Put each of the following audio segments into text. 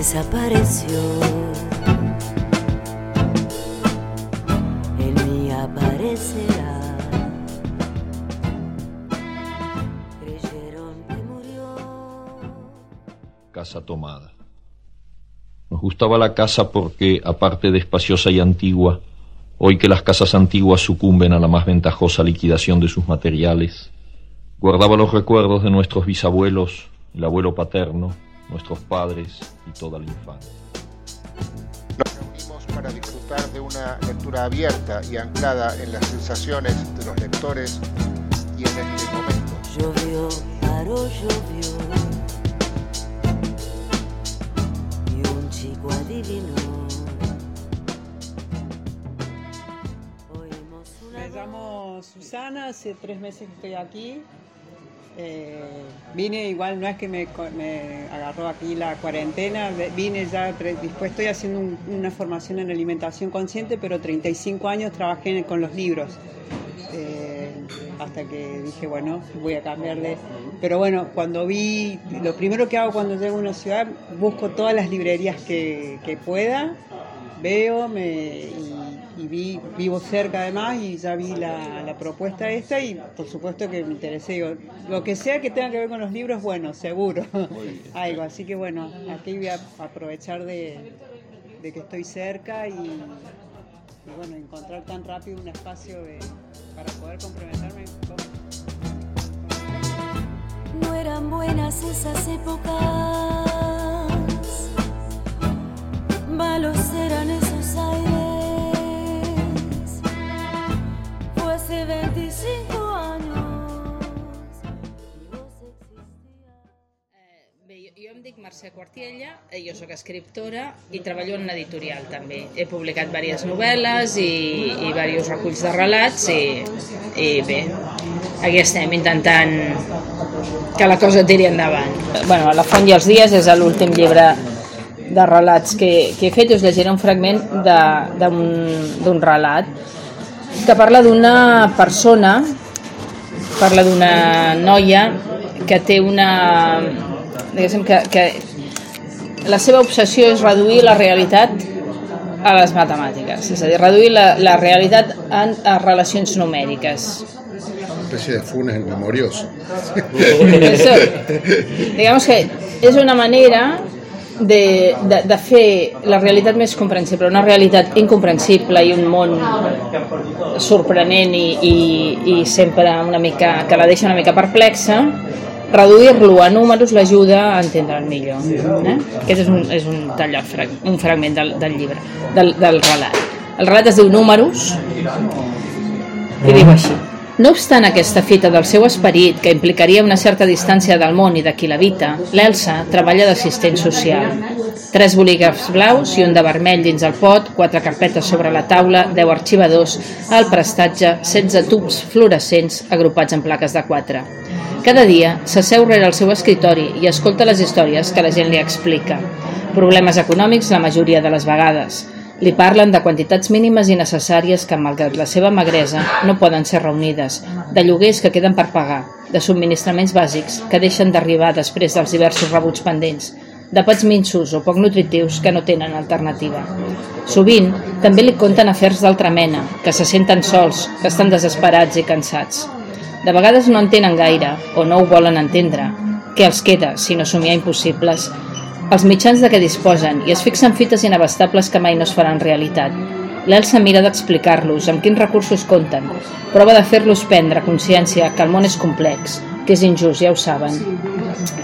desapareció. En mí aparecerá. Creyeron que murió. Casa tomada. Nos gustaba la casa porque, aparte de espaciosa y antigua, hoy que las casas antiguas sucumben a la más ventajosa liquidación de sus materiales, guardaba los recuerdos de nuestros bisabuelos, el abuelo paterno, nuestros padres y toda la infancia. Nos reunimos para disfrutar de una lectura abierta y anclada en las sensaciones de los lectores y en este momento. Llovió, paró, llovió. Y un chico adivinó. Oímos una Me llamo Susana, hace tres meses que estoy aquí. Eh, vine igual, no es que me, me agarró aquí la cuarentena, vine ya predispuesto, estoy haciendo un- una formación en alimentación consciente, pero 35 años trabajé con los libros. Eh, hasta que dije, bueno, voy a cambiarle. Pero bueno, cuando vi, lo primero que hago cuando llego a una ciudad, busco todas las librerías que, que pueda, veo me, y, y vi, vivo cerca además y ya vi la, la propuesta esta y por supuesto que me interesé. Digo, lo que sea que tenga que ver con los libros, bueno, seguro. Algo, así que bueno, aquí voy a aprovechar de, de que estoy cerca y, y bueno, encontrar tan rápido un espacio de- para poder comprometerme con... No eran buenas esas épocas, malos eran esos aires. Hace 25 años existías. Bé, jo, jo em dic Mercè Quartiella, eh, jo sóc escriptora i treballo en una editorial també. He publicat diverses novel·les i, i diversos reculls de relats i, i bé, aquí estem intentant que la cosa tiri endavant. Bueno, La font i els dies és l'últim llibre de relats que, que he fet. Us llegiré un fragment d'un relat que parla d'una persona parla d'una noia que té una... diguéssim que, que la seva obsessió és reduir la realitat a les matemàtiques, és a dir, reduir la, la realitat en, a relacions numèriques. Una especie de funes memorioso. Eso, digamos que és una manera de, de, de fer la realitat més comprensible, una realitat incomprensible i un món sorprenent i, i, i sempre una mica, que la deixa una mica perplexa, reduir-lo a números l'ajuda a entendre'l millor. Eh? Aquest és un, és un, tall, un fragment del, del llibre, del, del relat. El relat es diu Números i diu així. No obstant aquesta fita del seu esperit, que implicaria una certa distància del món i de qui l'habita, l'Elsa treballa d'assistent social. Tres bolígrafs blaus i un de vermell dins el pot, quatre carpetes sobre la taula, deu arxivadors, al prestatge, 16 tubs fluorescents agrupats en plaques de quatre. Cada dia s'asseu rere el seu escritori i escolta les històries que la gent li explica. Problemes econòmics la majoria de les vegades. Li parlen de quantitats mínimes i necessàries que, malgrat la seva magresa, no poden ser reunides, de lloguers que queden per pagar, de subministraments bàsics que deixen d'arribar després dels diversos rebuts pendents, de pets minsos o poc nutritius que no tenen alternativa. Sovint, també li conten afers d'altra mena, que se senten sols, que estan desesperats i cansats. De vegades no entenen gaire, o no ho volen entendre. Què els queda, si no somiar impossibles? Els mitjans de què disposen i es fixen fites inabastables que mai no es faran realitat. L'Elsa mira d'explicar-los amb quins recursos compten, prova de fer-los prendre consciència que el món és complex, que és injust, ja ho saben,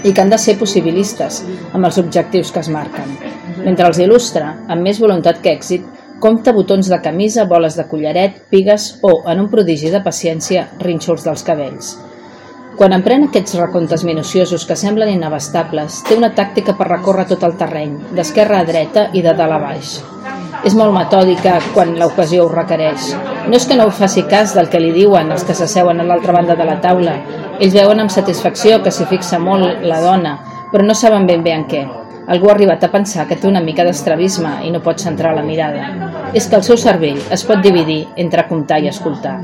i que han de ser possibilistes amb els objectius que es marquen. Mentre els il·lustra, amb més voluntat que èxit, compta botons de camisa, boles de collaret, pigues o, en un prodigi de paciència, rínxols dels cabells. Quan emprèn aquests recomptes minuciosos que semblen inabastables, té una tàctica per recórrer tot el terreny, d'esquerra a dreta i de dalt a baix. És molt metòdica quan l'ocasió ho requereix. No és que no ho faci cas del que li diuen els que s'asseuen a l'altra banda de la taula. Ells veuen amb satisfacció que s'hi fixa molt la dona, però no saben ben bé en què. Algú ha arribat a pensar que té una mica d'estrabisme i no pot centrar la mirada. És que el seu cervell es pot dividir entre comptar i escoltar.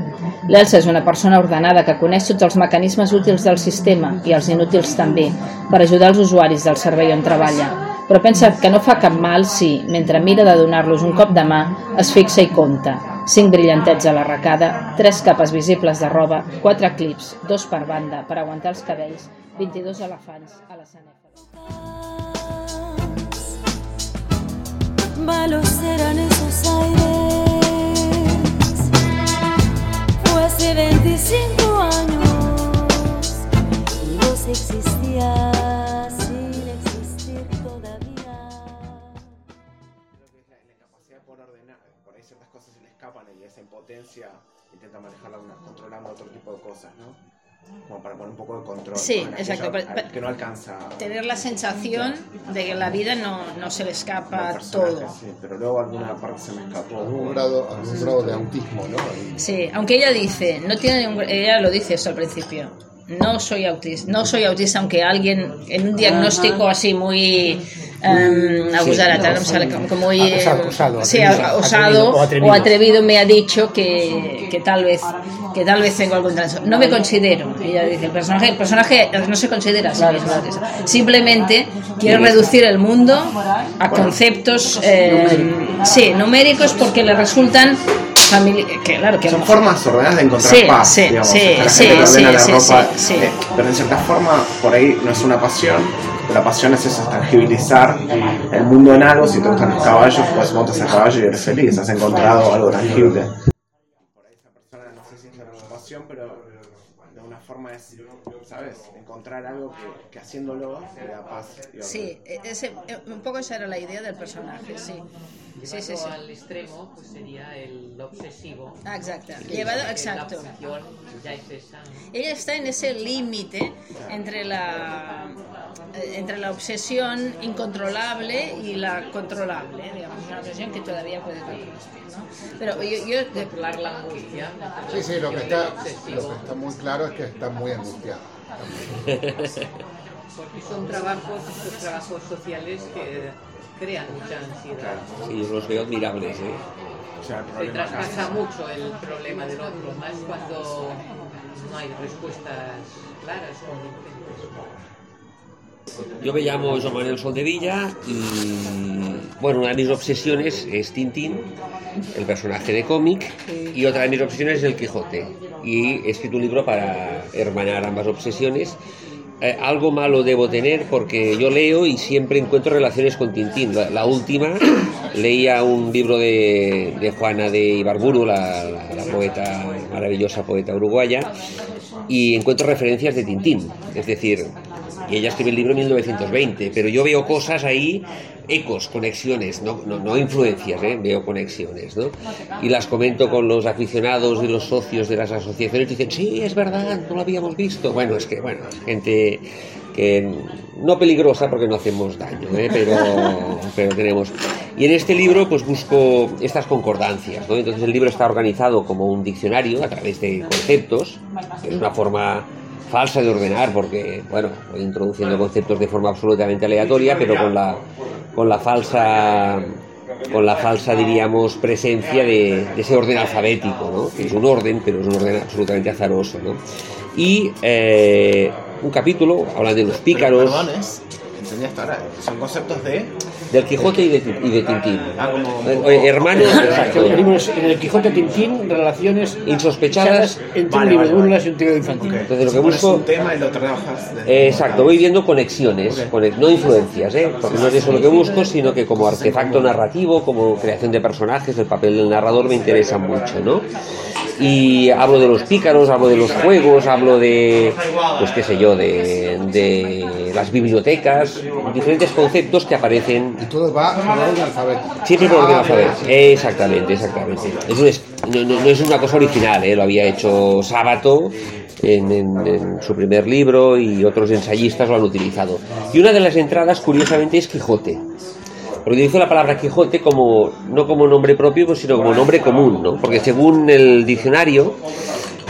L'Elsa és una persona ordenada que coneix tots els mecanismes útils del sistema i els inútils també, per ajudar els usuaris del servei on treballa. però pensa que no fa cap mal si, mentre mira de donar-los un cop de mà, es fixa i compta. Cinc brillantets a l'arracada, tres capes visibles de roba, quatre clips, dos per banda, per aguantar els cabells, 22 elefants a la sanèfora. Malos eran esos aires. Fue hace 25 años y vos existías sin existir todavía. Creo que es la, la incapacidad por ordenar, por ahí ciertas cosas se le escapan y esa impotencia intenta manejarla una- controlando otro tipo de cosas, ¿no? Como para poner un poco de control. Sí, ¿no? exacto, al- que no alcanza. Tener la sensación de que la vida no, no se le escapa todo. Sí, pero luego alguna parte se me escapó. Algún grado, algún grado de autismo, ¿no? Ahí. Sí, aunque ella dice, no tiene ningún- ella lo dice esto al principio. No soy autista, no soy autista, aunque alguien en un diagnóstico así muy um, aguzarata, no me sale como muy osado, sí, atrevido, o atrevido. me ha dicho que, que tal vez que tal vez tengo algún trastorno. No me considero. Ella dice, el personaje, el personaje no se considera a sí mismo autista. Simplemente quiere reducir el mundo a conceptos eh, sí, numéricos porque le resultan famili- que claro que Son mejor- formas ordenadas de encontrar Sí, paz, sí, digamos. sí, O sea, la sí, gente que ordena sí, la sí, ropa, sí, sí. eh, pero en cierta forma por ahí no es una pasión, la pasión es eso, es tangibilizar el mundo en algo, si te gustan los caballos, pues montas a caballo y eres feliz, has encontrado algo tangible. Por ahí esa persona, no sé si es una pasión, pero de una forma es, ¿sabes? Encontrar algo que, que haciéndolo da paz. Sí, e- ese, eh, un poco esa era la idea del personaje, sí. Sí, sí, sí. al extremo, pues sería el obsesivo. Ah, exacto. Llevado, la exacto. obsesión ya es esa, ¿no? Ella está en ese límite entre la eh, entre la obsesión incontrolable y la controlable, digamos, una obsesión que todavía puede controlarse, ¿no? Pero yo, yo de- Controlar la angustia. Sí, sí, lo que, está, lo que está muy claro es que está muy angustiado. Porque son trabajos, estos trabajos sociales que crean mucha ansiedad. Sí, yo los veo admirables, ¿eh? O sea, el Se traspasa mucho el problema del otro, más cuando no hay respuestas claras, convincentes. Yo me llamo Joan Manuel Soldevilla y, bueno, una de mis obsesiones es Tintín, el personaje de cómic, y otra de mis obsesiones es el Quijote. Y he escrito un libro para hermanar ambas obsesiones. Eh, algo malo debo tener porque yo leo y siempre encuentro relaciones con Tintín. La, última, leía un libro de, Juana de Ibarburu, la- la poeta, maravillosa poeta uruguaya, y encuentro referencias de Tintín. Es decir, y ella escribe el libro en 1920, pero yo veo cosas ahí, ecos, conexiones, no, no, no influencias, ¿eh? veo conexiones, ¿no? Y las comento con los aficionados y los socios de las asociaciones dicen, sí, es verdad, no lo habíamos visto. Bueno, es que, bueno, gente que no peligrosa porque no hacemos daño, ¿eh? pero, pero tenemos. Y en este libro pues busco estas concordancias, ¿no? Entonces el libro está organizado como un diccionario a través de conceptos, es una forma falsa de ordenar porque, bueno, voy introduciendo conceptos de forma absolutamente aleatoria, pero con la, con la falsa con la falsa, diríamos, presencia de, de ese orden alfabético, ¿no? que es un orden, pero es un orden absolutamente azaroso. ¿no? Y eh, un capítulo habla de los pícaros, Perdones, entendí hasta ahora, son conceptos de... del Quijote y de, y de Tintín. Ah, como Eh, hermanos, libro es en el Quijote Tintín, relaciones insospechadas. entre Vale, un libro vale, de vale. burlas y un trío infantil. Ok. Entonces, lo que Si busco- un tema y lo trabajas... de- Eh, Exacto, voy viendo conexiones, Ok. conex- no influencias, ¿eh? porque no es eso lo que busco, sino que como artefacto narrativo, como creación de personajes, el papel del narrador me interesa mucho, ¿no? Y hablo de los pícaros, hablo de los juegos, hablo de, pues qué sé yo, de, de las bibliotecas, diferentes conceptos que aparecen Y todo va por orden alfabético. Siempre por orden alfabético. Exactamente, exactamente. Es un es- no, no- no es una cosa original, ¿eh? lo había hecho Sábato en, en- en su primer libro y otros ensayistas lo han utilizado. Y una de las entradas, curiosamente, es Quijote. Porque utilizo la palabra Quijote como no como nombre propio, pues, sino como nombre común, ¿no? Porque según el diccionario,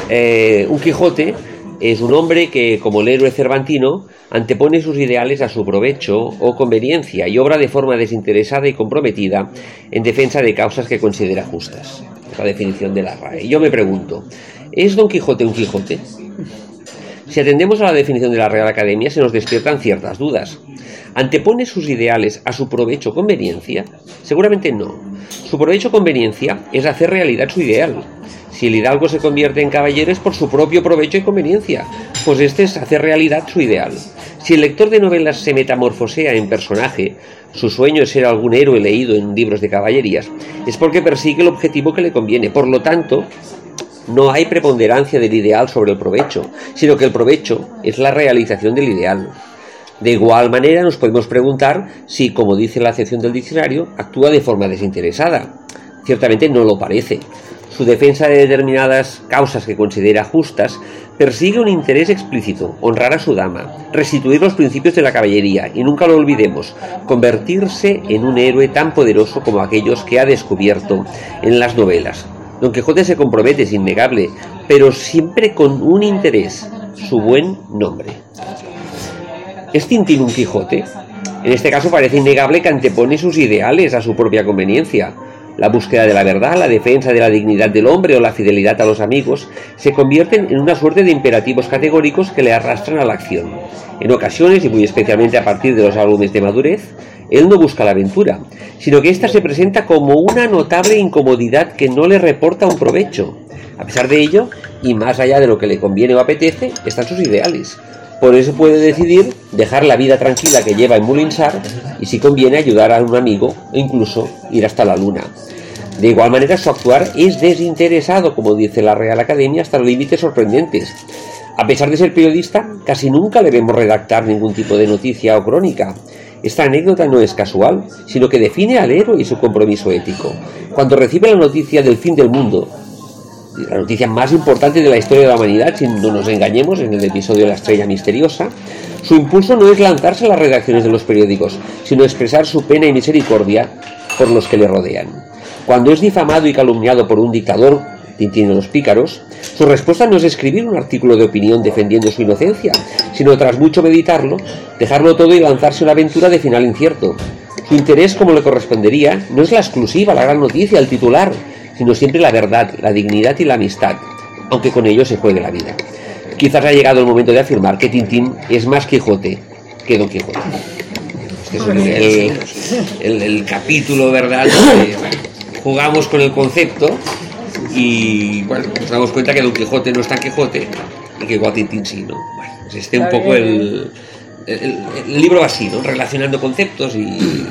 eh, un Quijote es un hombre que, como el héroe cervantino, antepone sus ideales a su provecho o conveniencia y obra de forma desinteresada y comprometida en defensa de causas que considera justas. Es la definición de la RAE. Y yo me pregunto, ¿es Don Quijote un Quijote? Si atendemos a la definición de la Real Academia, se nos despiertan ciertas dudas. ¿Antepone sus ideales a su provecho conveniencia? Seguramente no. Su provecho conveniencia es hacer realidad su ideal. Si el hidalgo se convierte en caballero es por su propio provecho y conveniencia, pues este es hacer realidad su ideal. Si el lector de novelas se metamorfosea en personaje, su sueño es ser algún héroe leído en libros de caballerías, es porque persigue el objetivo que le conviene. Por lo tanto, no hay preponderancia del ideal sobre el provecho, sino que el provecho es la realización del ideal. De igual manera nos podemos preguntar si, como dice la acepción del diccionario, actúa de forma desinteresada. Ciertamente no lo parece. Su defensa de determinadas causas que considera justas persigue un interés explícito, honrar a su dama, restituir los principios de la caballería y nunca lo olvidemos, convertirse en un héroe tan poderoso como aquellos que ha descubierto en las novelas. Don Quijote se compromete, es innegable, pero siempre con un interés, su buen nombre. ¿Es Tintín un Quijote? En este caso parece innegable que antepone sus ideales a su propia conveniencia. La búsqueda de la verdad, la defensa de la dignidad del hombre o la fidelidad a los amigos se convierten en una suerte de imperativos categóricos que le arrastran a la acción. En ocasiones, y muy especialmente a partir de los álbumes de madurez, él no busca la aventura, sino que ésta se presenta como una notable incomodidad que no le reporta un provecho. A pesar de ello, y más allá de lo que le conviene o apetece, están sus ideales. Por eso puede decidir dejar la vida tranquila que lleva en Mulinsar y si conviene ayudar a un amigo e incluso ir hasta la luna. De igual manera su actuar es desinteresado, como dice la Real Academia, hasta límites sorprendentes. A pesar de ser periodista, casi nunca le vemos redactar ningún tipo de noticia o crónica. Esta anécdota no es casual, sino que define al héroe y su compromiso ético. Cuando recibe la noticia del fin del mundo, la noticia más importante de la historia de la humanidad, si no nos engañemos, en el episodio de la estrella misteriosa, su impulso no es lanzarse a las redacciones de los periódicos, sino expresar su pena y misericordia por los que le rodean. Cuando es difamado y calumniado por un dictador, Tintín de los pícaros, su respuesta no es escribir un artículo de opinión defendiendo su inocencia, sino tras mucho meditarlo, dejarlo todo y lanzarse una aventura de final incierto. Su interés, como le correspondería, no es la exclusiva, la gran noticia, el titular, sino siempre la verdad, la dignidad y la amistad, aunque con ello se juegue la vida. Quizás ha llegado el momento de afirmar que Tintín es más Quijote que Don Quijote. Este es el, el, capítulo, ¿verdad? jugamos con el concepto y bueno, nos damos cuenta que Don Quijote no es tan Quijote y que igual Tintín sí, ¿no? Bueno, pues este un poco el, el, el libro así, ¿no? Relacionando conceptos y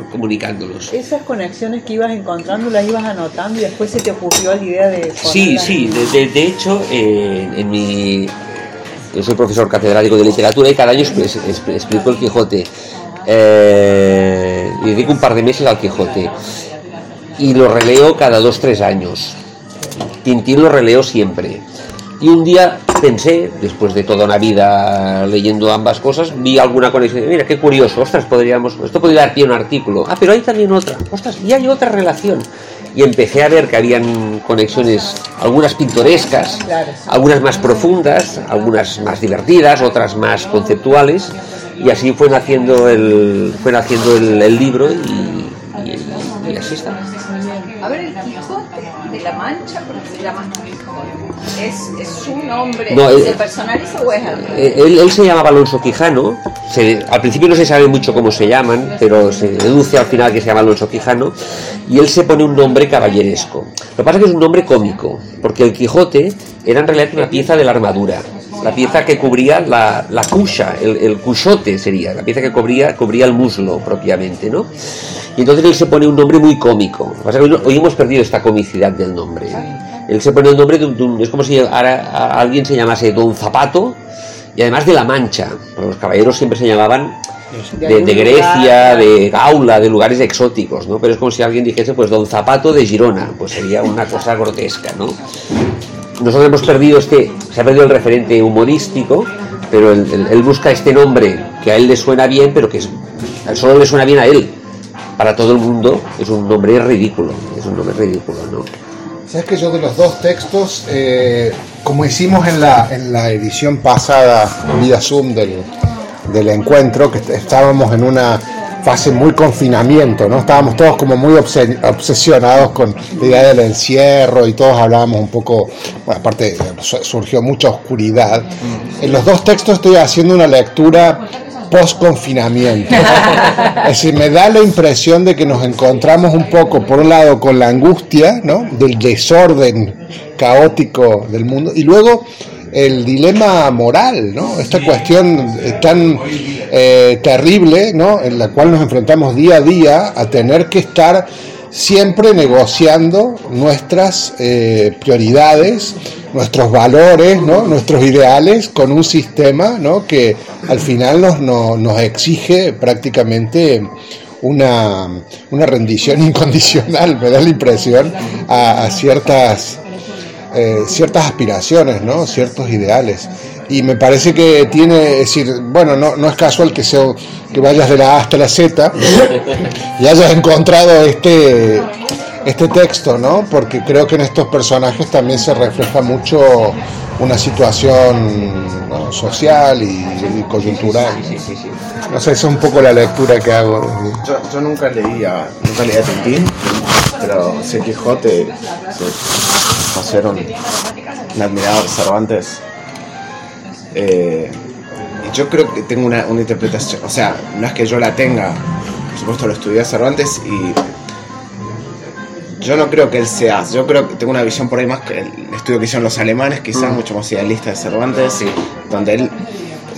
comunicándolos. Esas conexiones que ibas encontrando las ibas anotando y después se te ocurrió la idea de... Sí, sí, de, de, hecho, eh, en mi... Yo soy profesor catedrático de literatura y cada año explico el Quijote. Eh, y dedico un par de meses al Quijote. Y lo releo cada dos, tres años. Tintín lo releo siempre. Y un día pensé, después de toda una vida leyendo ambas cosas, vi alguna conexión. Mira, qué curioso, ostras, podríamos, esto podría dar pie a un artículo. Ah, pero hay también otra, ostras, y hay otra relación. Y empecé a ver que habían conexiones, algunas pintorescas, algunas más profundas, algunas más divertidas, otras más conceptuales. Y así fue naciendo el, fue naciendo el, libro y, y, y así está. A ver, el Quijote de la Mancha, llama ¿Es, es su nombre? No, ¿Se personaliza o es? Eh, él, él, se llamaba Alonso Quijano. Se, al principio no se sabe mucho cómo se llaman, pero se deduce al final que se llama Alonso Quijano. Y él se pone un nombre caballeresco. Lo que pasa es que es un nombre cómico, porque el Quijote era en realidad una pieza de la armadura. La pieza que cubría la, la cucha, el, el cuchote sería, la pieza que cubría, cubría el muslo propiamente, ¿no? Y entonces él se pone un nombre muy cómico. Lo que pasa es que hoy, hoy hemos perdido esta comicidad del nombre. Él se pone el nombre de un, de un, es como si ahora a alguien se llamase Don Zapato y además de La Mancha. Los caballeros siempre se llamaban de, de, Grecia, de Gaula, de lugares exóticos, ¿no? Pero es como si alguien dijese, pues Don Zapato de Girona, pues sería una cosa grotesca, ¿no? Nosotros hemos perdido este, se ha perdido el referente humorístico, pero él, él, él busca este nombre que a él le suena bien, pero que es, solo le suena bien a él. Para todo el mundo es un nombre ridículo, es un nombre ridículo, ¿no? Sabes que yo de los dos textos, eh, como hicimos en la, en la edición pasada, vía Zoom del, del encuentro, que estábamos en una fase muy confinamiento, ¿no? Estábamos todos como muy obse- obsesionados con la idea del encierro y todos hablábamos un poco, bueno, aparte su- surgió mucha oscuridad. En los dos textos estoy haciendo una lectura post-confinamiento. Es decir, me da la impresión de que nos encontramos un poco, por un lado, con la angustia, ¿no? Del desorden caótico del mundo, y luego el dilema moral, ¿no? Esta cuestión eh, tan eh, terrible, ¿no? En la cual nos enfrentamos día a día a tener que estar siempre negociando nuestras eh, prioridades, nuestros valores, ¿no? nuestros ideales con un sistema que al final nos, no- nos exige prácticamente una, una rendición incondicional, me da la impresión, a, a ciertas, eh, ciertas aspiraciones, ¿no? ciertos ideales. Y me parece que tiene, es decir, bueno, no, no es casual que, sea, que vayas de la A hasta la Z y hayas encontrado este, este texto, ¿no? Porque creo que en estos personajes también se refleja mucho una situación ¿no? social y, y coyuntural. No sé, esa es un poco la lectura que hago. Yo, yo nunca leía, nunca leía Tintín, pero sé se un admirador de Cervantes. Eh, yo creo que tengo una, una interpretación, o sea, no es que yo la tenga, por supuesto lo estudié a Cervantes y yo no creo que él sea, yo creo que tengo una visión por ahí más que el estudio que hicieron los alemanes, quizás Mm. mucho más idealista de Cervantes, donde él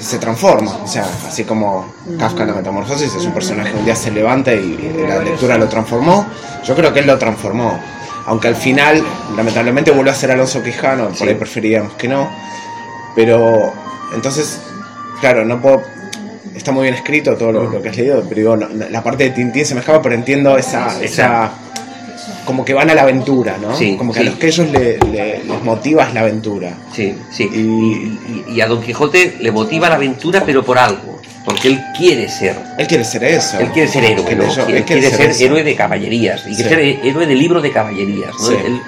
se transforma, o sea, así como Kafka en la Metamorfosis es un personaje que un día se levanta y la lectura lo transformó, yo creo que él lo transformó, aunque al final lamentablemente vuelve a ser Alonso Quijano, por ahí preferiríamos que no, pero entonces, claro, no puedo, está muy bien escrito todo lo, lo que has leído, pero digo, no- no- la parte de Tintín se me escapa, pero entiendo esa, esa como que van a la aventura, ¿no? Sí, como que sí. a los que ellos le- le- les motiva es la aventura. Sí, sí. Y, y- y a Don Quijote le motiva la aventura, pero por algo. Porque él quiere ser. Él quiere ser eso. Él quiere ser héroe, Él, él quiere, quiere ser héroe de caballerías. Y quiere Sí. ser héroe de libro de caballerías, ¿no? Sí, Él,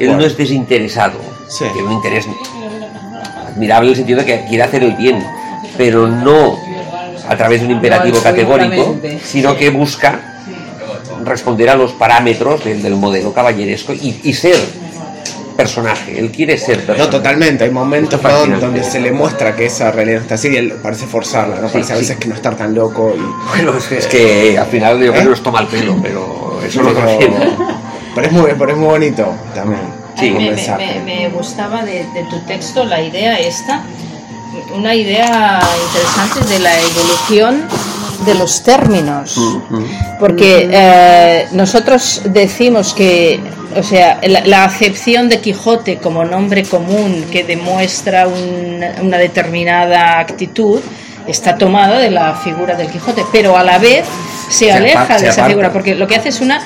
él no es desinteresado. Tiene un interés admirable en el sentido de que quiere hacer el bien. Pero no a través de un imperativo categórico, sino que busca responder a los parámetros del, del modelo caballeresco y, y ser personaje. Él quiere ser personaje. No, totalmente. Hay momentos donde se le muestra que esa realidad está así y él parece forzarla, ¿no? Sí, Parece a sí. veces que no estar tan loco y... Bueno, es que, es que al final yo creo que nos toma el pelo, pero eso lo pero, consigue. pero es muy, pero es muy bonito también. Como me, me- mensaje. me- me gustaba de, de tu texto la idea esta, una idea interesante de la evolución de los términos. Porque eh, nosotros decimos que, o sea, la, la acepción de Quijote como nombre común que demuestra un- una determinada actitud está tomada de la figura del Quijote, pero a la vez se, Se aleja de esa figura, porque lo que hace es una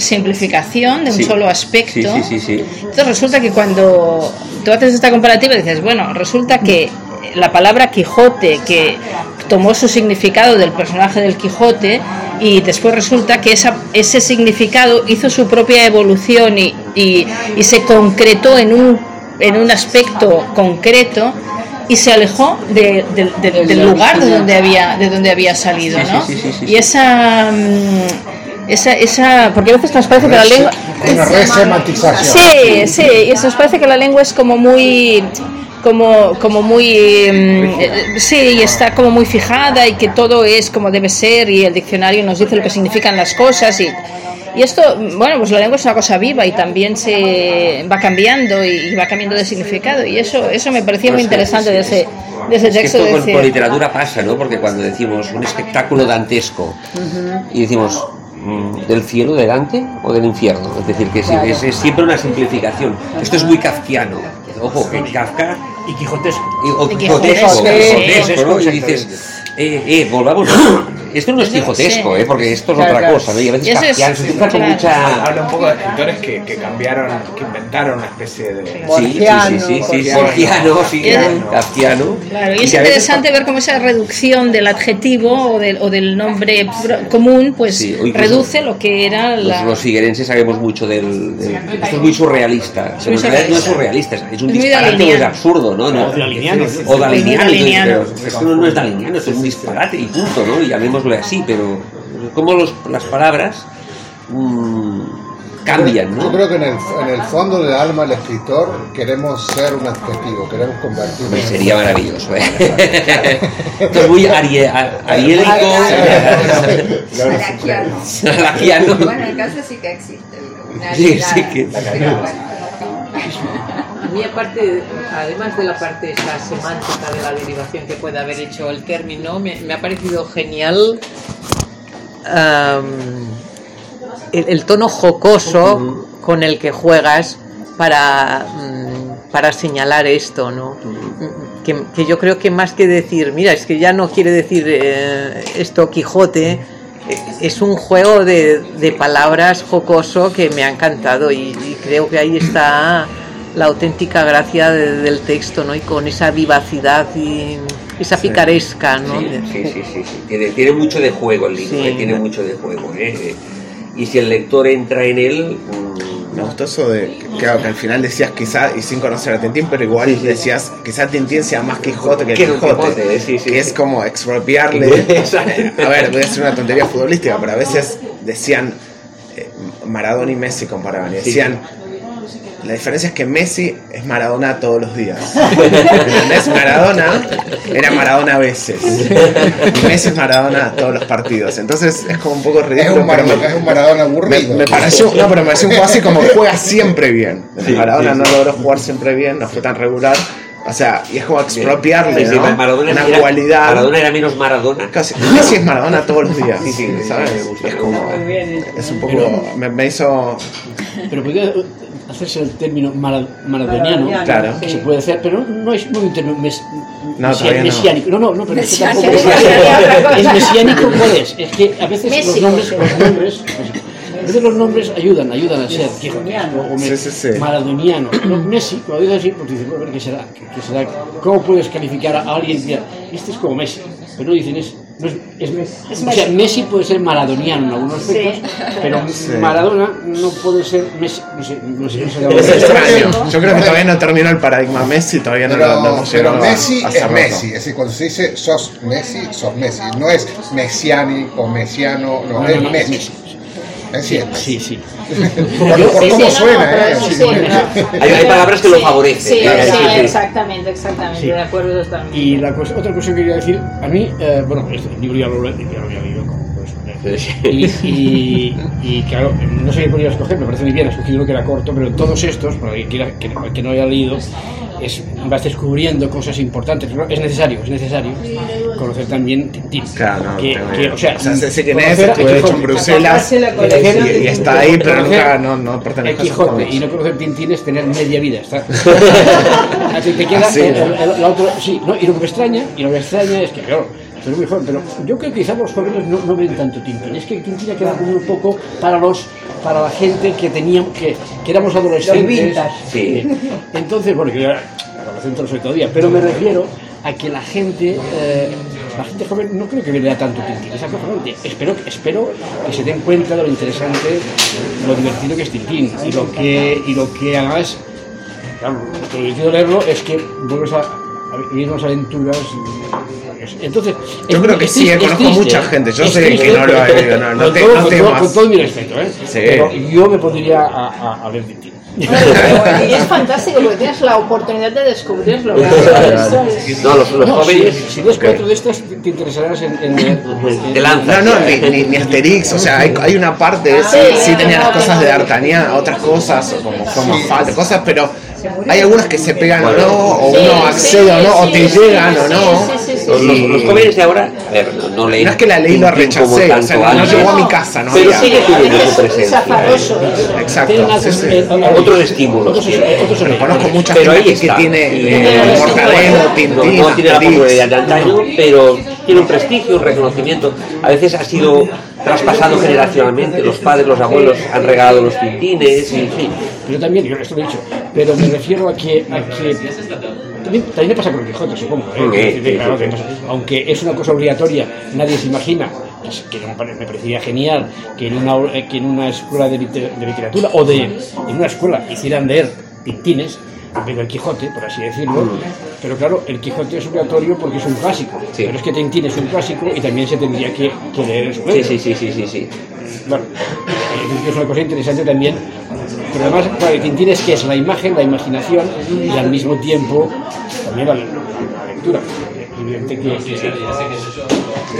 simplificación de un Sí. solo aspecto. Sí, sí. Entonces resulta que cuando tú haces esta comparativa dices, bueno, resulta que la palabra Quijote, que tomó su significado del personaje del Quijote, y después resulta que esa, ese significado hizo su propia evolución y, y- y se concretó en un, en un aspecto concreto y se alejó de- del- lugar de donde había, de donde había salido, ¿no? sí, sí, sí, y esa... esa, esa, porque a veces nos parece que la lengua... Una resematización. Sí, sí, y eso nos parece que la lengua es como muy como como muy mm, eh, sí y está como muy fijada y que todo es como debe ser y el diccionario nos dice lo que significan las cosas y y esto, bueno, pues la lengua es una cosa viva y también se va cambiando y va cambiando de significado y eso eso me parecía muy Pues, interesante de ese de ese Es que texto esto de con, literatura pasa, ¿no? Porque cuando decimos un espectáculo dantesco y decimos del cielo de Dante o del infierno, es decir, que sí, Claro. es, es siempre una simplificación. Esto es muy kafkiano. Ojo, en Kafka Y quijotesco. y- o Y quijotesco, quijotesco, quijotesco, ¿no? Y sí. dices, eh, eh, volvamos. Esto no es quijotesco, Sí. ¿eh? Porque esto es Claro, otra claro. cosa, ¿no? Y a veces eso es- kafkiano se utiliza con claro. mucha. Habla un poco de escritores que, que cambiaron, que inventaron una especie de... Sí, sí, Borgiano, sí, sí, sí, Borgiano. Sí, kafkiano. Claro, y es veces interesante ver cómo esa reducción del adjetivo o del, o del nombre común, pues Sí, incluso reduce lo que era Los, la... los figuerenses sabemos mucho del, del- Esto es muy surrealista. En realidad no es surrealista, es- un muy disparate o es daliniano. absurdo, ¿no? no O daliniano. O daliniano. Muy daliniano. pero Esto no, no es daliniano, esto es un disparate y punto, ¿no? Y llamémoslo así, pero cómo los, las palabras mm, cambian, Yo ¿no? creo que en el, en el fondo del alma del escritor queremos ser un adjetivo, queremos convertirnos Sería maravilloso, ¿eh? Esto es muy arie, a-. Malaquiano. Bueno, en casa sí que existe. Una Sí, sí que- pero bueno. A mí aparte, además de la parte esa semántica de la derivación que puede haber hecho el término, me, me ha parecido genial el, el tono jocoso con el que juegas para, mm, para señalar esto, ¿no? Que, que yo creo que más que decir, mira, es que ya no quiere decir eh, esto Quijote, es un juego de, de palabras jocoso que me ha encantado y, y creo que ahí está la auténtica gracia de- del texto, ¿no? Y con esa vivacidad y esa picaresca, ¿no? Sí, sí, sí, sí, sí. Tiene, tiene mucho de juego el libro, Sí. eh, tiene mucho de juego. ¿eh? Y si el lector entra en él, mm, Me gustó eso de que, claro, que al final decías quizá, y sin conocer a Tintín, pero igual decías quizá Tintín sea más Quijote que Quijote. Sí, sí, que es como expropiarle. a ver, voy a hacer una tontería futbolística, pero a veces decían eh, Maradona y Messi comparaban. Y decían. La diferencia es que Messi es Maradona todos los días. ¿Entendés? Maradona era Maradona a veces. Y Messi es Maradona todos los partidos. Entonces es como un poco Es ridículo. un, pero Maradona, me- es un Maradona me, aburrido. me pareció, no, pero me pareció un juego así como juega siempre bien. Sí, Maradona sí, no sí. logró jugar siempre bien, no fue tan regular. O sea, y es como expropiarle sí, sí, ¿no? Maradona, una era, cualidad. Maradona era menos Maradona. Casi, Messi es Maradona todos los días. Sí, sí, ¿sabes? me gusta, es como. Muy bien. Es un poco. Me, me hizo. Pero podría hacerse el término mara- maradoniano, Claro. que sí. se puede hacer, pero no es muy un término mes- No, todavía no. mesiánico. No, no, no, pero es que Mesiánico. tampoco Mesiánico. es mesiánico, ¿cuál es? Es que a veces los nombres, los nombres, a veces los nombres ayudan, ayudan a ser Quijote o, Sí, sí, sí. maradoniano. No, Messi, cuando dices así, pues dices, bueno, a ver, ¿qué será? ¿Qué, qué será? ¿Cómo puedes calificar a alguien? Mira, este es como Messi, pero no dicen es. No es, es- o sea, Messi puede ser maradoniano en algunos aspectos, pero Maradona no puede ser Messi. No sé, no sé, no sé, Es extraño. Yo creo que todavía no terminó el paradigma Messi, todavía no, Pero, lo- hemos pero a- Messi a es cerrarlo. Messi, es decir, cuando se dice sos Messi, sos Messi. No es mesiánico, mesiano, no, No, es Messi. Messi. Es Sí, cierto. sí, sí. Por, Yo- por sí, cómo sí, suena, no, ¿eh? Sí. sí. Hay- hay palabras que lo Sí, favorecen, Sí, sí, Sí, sí. exactamente, exactamente. Sí. De acuerdo totalmente. Y la cosa, otra cosa que quería decir, a mí, eh, bueno, este libro ya lo, ya lo había leído, como. Y, y, y claro, no sé qué podría escoger, me parece muy bien, he escogido uno que era corto, pero todos estos, para quien quiera, que, que no haya leído, es, vas descubriendo cosas importantes. ¿no? Es necesario, es necesario conocer también Tintín. Claro, no, que, que, idea. o sea, sé, sé quién es, estuve hecho en. Bruselas y, y está ahí, pero Conocer nunca no, no El pertenece Quijote y no conocer Tintín es tener media vida. Está. Así te queda Ah, sí, el- ¿no? el- la otra- sí, ¿no? Y lo que me extraña, y lo que me extraña es que, claro, soy muy joven, pero yo creo que quizás los jóvenes no, no ven tanto Tintín. Es que Tintín ha quedado como un poco para los para la gente que teníamos que, que éramos adolescentes. Sí. Entonces, bueno, era adolescente no soy todavía, pero me refiero a que la gente eh, la gente joven no creo que vea tanto Tintín, exactamente. Espero, espero que se den cuenta de lo interesante, lo divertido que es Tintín y lo que, y lo que además, claro, lo divertido de leerlo es que vuelves a, a vivir unas aventuras. Entonces, Yo es- creo que es sí, triste, eh, es conozco triste, mucha gente, yo es sé triste, que no lo leído, no, no con te- todo- no con temas. todo- Con todo mi respeto, ¿eh? Sí. Pero yo me pondría a, a, a ver Tintín. Y es fantástico porque tienes la oportunidad de descubrirlo. No, los, los No, jóvenes. Si, si lees cuatro de estas, te interesarás en. en, en- Te lanzas. No, no, ni, ni, ni Asterix, o sea, hay, hay una parte, sí, sí tenía las cosas de D'Artagnan, otras cosas, como, como falta, cosas, pero hay algunas que se pegan o no, o uno accede o no, o te llegan o no. Los, los- los jóvenes de ahora, a ver, no, no leen. No es que la leí y la Tintín como rechacé, o sea, no, no llegó a mi casa, ¿no? Pero había. sigue teniendo su Es presencia. Exacto, sí, sí. eh, Otros estímulos. Pero conozco mucha Pero ahí gente que está. tiene eh, Mortadelo, no, Tintín, no tiene la popularidad de antaño, pero tiene un prestigio, un reconocimiento. A veces ha sido traspasado generacionalmente. Los padres, los abuelos han regalado los tintines. En fin. Pero también, yo esto lo he dicho, pero me refiero a que. A que también, también me pasa con el Quijote, supongo. ¿eh? Sí, sí, claro, sí, sí. Aunque es una cosa obligatoria, nadie se imagina, que me pare- me parecería genial que en una, eh, que en una escuela de, liter- de literatura o de, en una escuela hicieran leer tintines vez del Quijote, por así decirlo. Pero claro, el Quijote es obligatorio porque es un clásico. Pero es que Tintín es un clásico y también se tendría que, que leer en su Sí, sí, sí, sí, sí, sí. Bueno, eh, es una cosa interesante también. Pero además, claro, el Tintín es que es la imagen, la imaginación y al mismo tiempo también la, la lectura. Evidente que, que-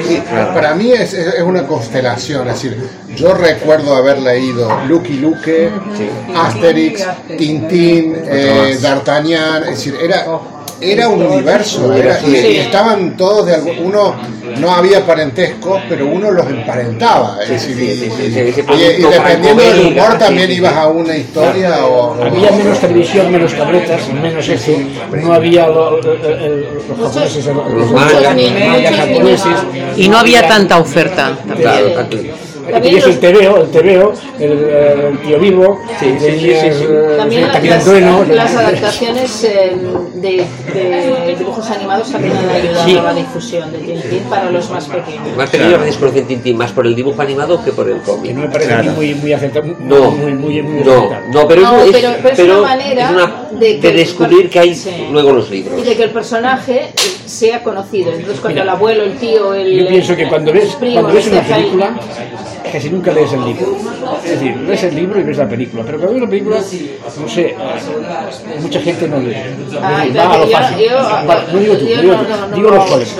Sí, para mí es, es- es una constelación, es decir, yo recuerdo haber leído Lucky Luke, Asterix, Tintín, eh, D'Artagnan, es decir, era, era un universo, era- y, y estaban todos de algún, uno no había parentescos, pero uno los emparentaba, es decir, y, sí, sí, y- ese y- y producto dependiendo del humor también sí, ibas a una historia o... Había menos televisión, menos tabletas, menos eso. No había los japoneses, los, mangas. japoneses. Y no había tanta oferta Claro, también. Tenías el TVO, el TVO, el, el tío vivo, tenías eh, También el Capitán las, las adaptaciones eh, de, de dibujos animados también han ayudado Sí. a la difusión de Tintín para los más pequeños. Más pequeños veces conocen Tintín más por el dibujo animado que por el cómic. No me parece mí muy, muy aceptable. No, muy, muy, muy no, no, pero, No, es, es- pero- pero es pero una manera es una- de que- descubrir que hay Sí. luego los libros. Y de que el personaje sea conocido. Entonces cuando Mira, el abuelo, el tío, el Yo pienso que cuando ves, primo, cuando ves una esté ahí- película, casi nunca lees el libro. Es decir, lees el libro y ves la película. Pero cuando ves una película, no sé, mucha gente no lee. Ah, Es decir, va a lo yo- fácil. yo- Va- no digo tú, digo los jóvenes.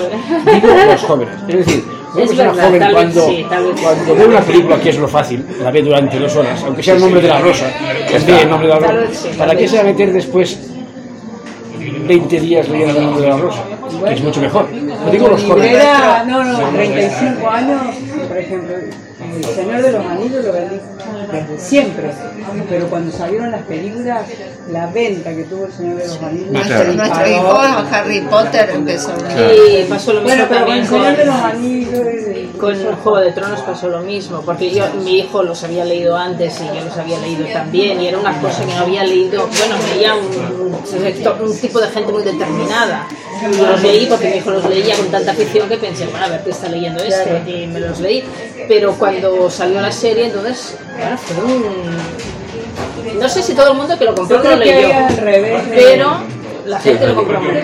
Digo los jóvenes. Es decir, una Es verdad, joven tal cuando, sí, cuando ve una película que es lo fácil, la ve durante dos horas, aunque sea el nombre de la rosa, que es el nombre de la rosa, ¿para qué se va a meter después 20 días leyendo el nombre de la rosa? Que es mucho mejor. No digo los jóvenes. No, no, 35 años, por ejemplo, El Señor de los Anillos lo vendí desde siempre, pero cuando salieron las películas, la venta que tuvo El Señor de los Anillos Nuestro, se nuestro hijo Harry Potter empezó. Sí, pasó lo mismo Bueno, pero con El Señor de los Anillos... con Juego de Tronos pasó lo mismo, porque yo, mi hijo los había leído antes y yo los había leído también, y era una cosa que no había leído, bueno, veía un, un sector- un tipo de gente muy determinada. Yo los leí porque mi hijo los leía con tanta afición que pensé, bueno, a ver qué está leyendo este, y me los leí. Pero cuando salió la serie, entonces, bueno, fue un... No sé si todo el mundo que lo compró lo leyó, hay al revés. pero la gente lo compró mucho.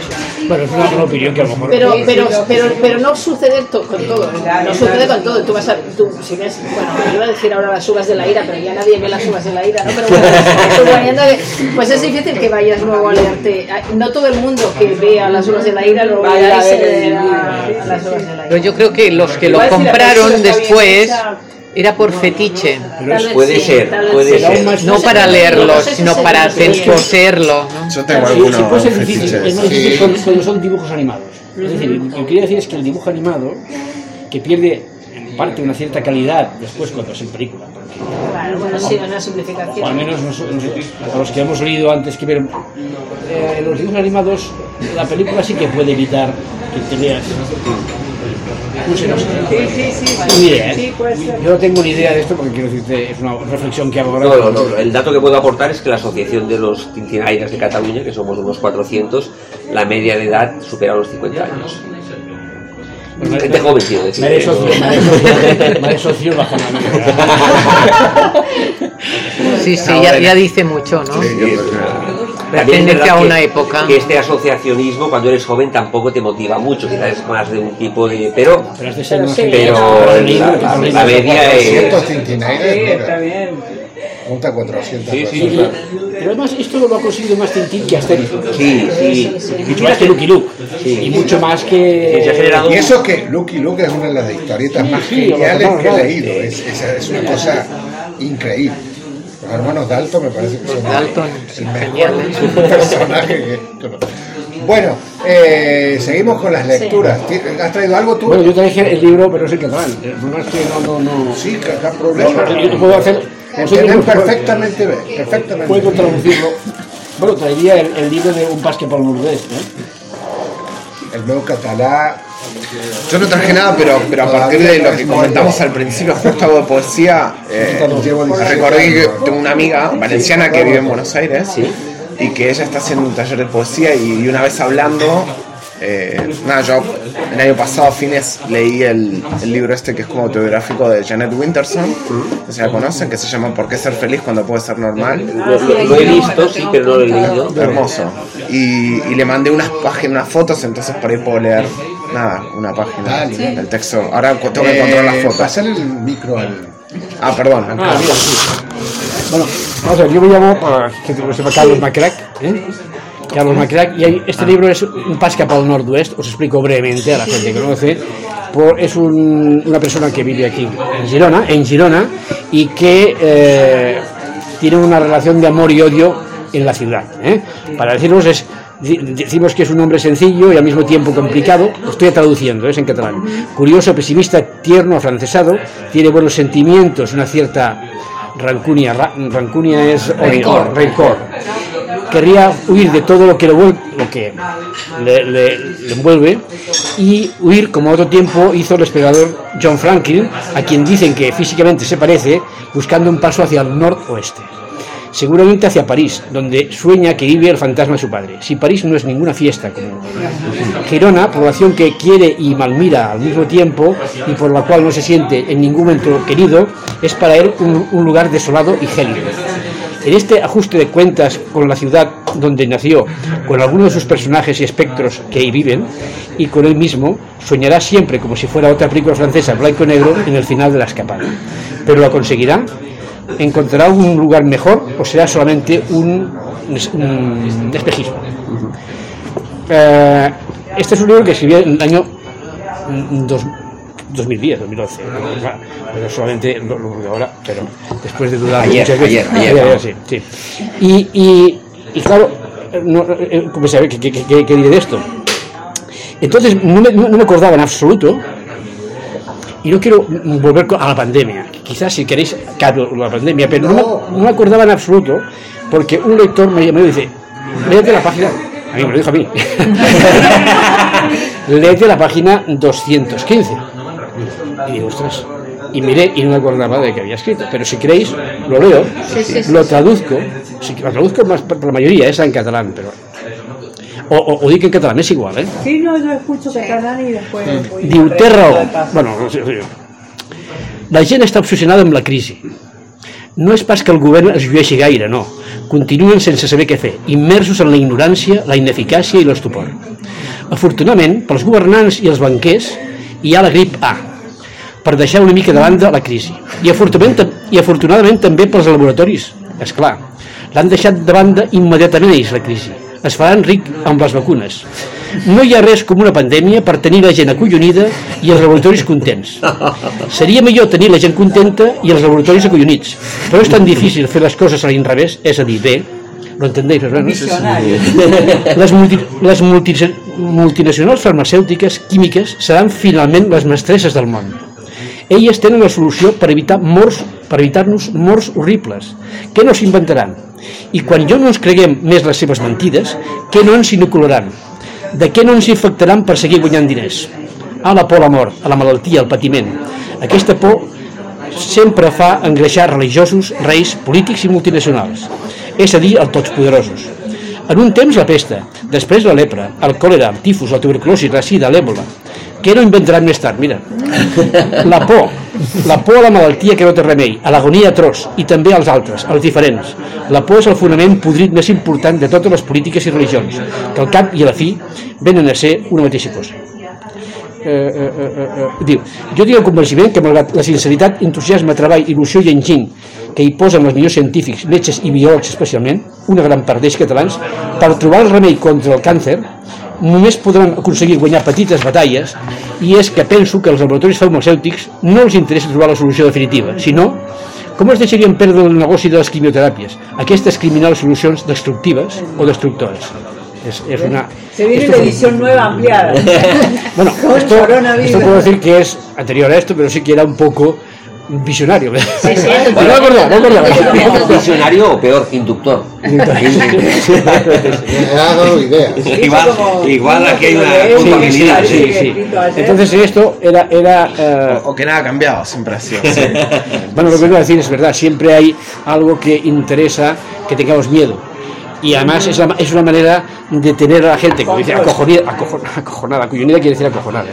Bueno, es una, opinión que a lo mejor. Pero, pero, lo- pero, pero no sucede to- con todo. No sucede con todo. Tú vas a, tú, si ves, bueno, yo iba a decir ahora las uvas de la ira, pero ya nadie ve las uvas de la ira, ¿no? Pero bueno, pues es difícil que vayas luego a leerte. No todo el mundo que vea las uvas de la ira luego Vaya irá a y se libro. las uvas de la Pero ira. yo creo que los que lo compraron después hecha, era por fetiche. Pero puede sí, ser, puede ser. No para si- no leerlo, sé si sino para dice. poseerlo. ¿no? Yo tengo algunos puede ser difícil, es más difícil cuando, son dibujos animados. Es decir, lo que quería decir es que el dibujo animado, que pierde en parte una cierta calidad después cuando es en película, Claro, bueno, sí, una o al simplificación. menos nos- nos- a los que hemos leído antes que ver eh, los dibujos animados, la película sí que puede evitar que te leas. Sí, sí, sí. Ser. Yo no tengo ni idea de esto porque quiero decirte, es una reflexión que hago ahora. No, no, no, El dato que puedo aportar es que la Asociación de los Tintinairas de Cataluña, que somos unos 400, la media de edad supera los 50 años. Bueno, Gente joven, haré ¿eh? socio, haré socio, bajo la Sí, sí, ya, ya dice mucho, ¿no? Sí, que- es Pertenece a que- una época. Que este asociacionismo, cuando eres joven, tampoco te motiva mucho. Quizás es más de un tipo de. Pero. Pero has de ser Pero sí, Pero la, la- la media es. 400 Tintinaires, Sí, está bien. Junta 400 Sí, sí, personas. Pero además esto lo ha conseguido más Tintín que Asterix. Sí, sí. Mucho más que Lucky Luke. Y mucho más que... Se ha generado Y eso que Lucky Luke es una de las historietas más sí, geniales que he leído. Es, es, es una cosa increíble. Los hermanos Dalton me parece que son Dalton, el mejor personaje que. Bueno, eh, seguimos con las lecturas. ¿Ti- ¿Has traído algo tú? Bueno, yo traje el libro, pero es en catalán. El problema es que no... no, no... Sí, que problema. No, yo puedo hacer... libro, perfectamente, bien, perfectamente. Puedo traducirlo. Bueno, traería el, el libro de Un pasque por Lourdes, ¿no? El nuevo catalá. Yo no traje nada, pero, pero a partir de lo que comentamos al principio, justo algo de poesía, eh, recordé que tengo una amiga valenciana que vive en Buenos Aires y que ella está haciendo un taller de poesía y una vez hablando eh, nada, yo el año pasado, a fines, leí el, el libro este que es como autobiográfico de Janet Winterson, que se la conocen, que se llama ¿Por qué ser feliz cuando puede ser normal? Lo, lo- lo he visto, sí, pero no lo he leído. Hermoso. Y, y le mandé unas páginas, unas fotos, entonces por ahí puedo leer, nada, una página del texto. Ahora tengo que encontrar las fotos. Pasar el micro al. Ah, perdón. Ah, sí. Bueno, vamos a ver, yo me llamo, para que lo sepa, Carlos Macrac, ¿eh? Carlos Macrac, y este libro es un pas cap al nord-oest, os explico brevemente a la gente que conoce, por- es un- una persona que vive aquí en Girona, en Girona, y que eh, tiene una relación de amor y odio en la ciudad. ¿eh? Para decirnos es Decimos que es un hombre sencillo y al mismo tiempo complicado, lo estoy traduciendo, es en catalán. Curioso, pesimista, tierno, afrancesado, tiene buenos sentimientos, una cierta rancunia, ra- rancunia es Rencor. rencor. Querría huir de todo lo que, lo, lo que le, le- le envuelve y huir como otro tiempo hizo el explorador John Franklin, a quien dicen que físicamente se parece, buscando un paso hacia el noroeste seguramente hacia París, donde sueña que vive el fantasma de su padre. Si París no es ninguna fiesta, como Girona, población que quiere y malmira al mismo tiempo y por la cual no se siente en ningún momento querido, es para él un, un lugar desolado y gélido. En este ajuste de cuentas con la ciudad donde nació, con algunos de sus personajes y espectros que ahí viven, y con él mismo, soñará siempre como si fuera otra película francesa blanco y negro en el final de la escapada. ¿Pero lo conseguirá? ¿Encontrará un lugar mejor o será solamente un, un espejismo? Eh, este es un libro que escribí en el año mm, dos- 2010, 2011. Claro, Pero solamente lo, lo ahora, pero después de dudar Ayer, muchas veces. ayer, ayer, sí, sí. Y, y, y claro, eh, no, eh, ¿cómo sabe qué, qué, qué- qué diré de esto? Entonces no me, no me acordaba en absoluto y no quiero volver a la pandemia. Quizás si queréis cambio la pandemia, pero no, me, no. me acordaba en absoluto porque un lector me, me dice, léete la página, a mí me lo dijo a mí, léete la página 215. Y digo, ostras, y miré y no me acordaba de que había escrito. Pero si queréis, lo leo, Sí, sí, sí, lo traduzco, sí, lo traduzco más por por la mayoría, es en catalán, pero... O, o, o dic en catalán, es igual, ¿eh? Sí, no, yo escucho catalán y después... voy Diu, té raó. Bueno, no sé, sí. La gent està obsessionada amb la crisi. No és pas que el govern es llueixi gaire, no. Continuen sense saber què fer, immersos en la ignorància, la ineficàcia i l'estupor. Afortunadament, pels governants i els banquers, hi ha la grip A, per deixar una mica de banda la crisi. I afortunadament, i afortunadament també pels laboratoris, és clar. L'han deixat de banda immediatament ells, la crisi. Es faran ric amb les vacunes. No hi ha res com una pandèmia per tenir la gent acollonida i els laboratoris contents. Seria millor tenir la gent contenta i els laboratoris acollonits, però és tan difícil fer les coses a l'inrevés, és a dir, bé, entendéis, ¿verdad? no? Les, multi, les multi, multinacionals farmacèutiques químiques seran finalment les mestresses del món. Elles tenen la solució per evitar morts per evitar-nos morts horribles. Què no s'inventaran? I quan jo no ens creguem més les seves mentides, què no ens inocularan? De què no ens infectaran per seguir guanyant diners? A la por a la mort, a la malaltia, al patiment. Aquesta por sempre fa engreixar religiosos, reis, polítics i multinacionals, és a dir, els tots poderosos. En un temps la pesta, després la lepra, el còlera, el tifus, la tuberculosi, la sida, l'èbola. Què no inventaran més tard? Mira, la por, la por a la malaltia que no té remei, a l'agonia atroç i també als altres, als diferents. La por és el fonament podrit més important de totes les polítiques i religions, que al cap i a la fi venen a ser una mateixa cosa eh, eh, eh, eh, diu, jo tinc el convenciment que malgrat la sinceritat, entusiasme, treball, il·lusió i enginy que hi posen els millors científics, metges i biòlegs especialment, una gran part d'ells catalans, per trobar el remei contra el càncer, només podran aconseguir guanyar petites batalles i és que penso que els laboratoris farmacèutics no els interessa trobar la solució definitiva, sinó com es deixarien perdre el negoci de les quimioteràpies, aquestes criminals solucions destructives o destructores. És, és una, Se viene esto la edición nueva ampliada. bueno, esto, esto puedo decir que es anterior a esto, pero sí que era un poco visionario. sí, no me acordaba, no me acordaba. Visionario o peor, inductor. Me ha dado ideas. igual, igual aquí hay una Sí, culpabilidad. sí, sí, sí. Entonces esto era... era eh, O que nada ha cambiado, siempre ha sido. bueno, lo que voy a decir es verdad, siempre hay algo que interesa que tengamos miedo. y además es, la- es una manera de tener a la gente, como dice, acojonida, acojon- acojonada, acojonida quiere decir acojonada.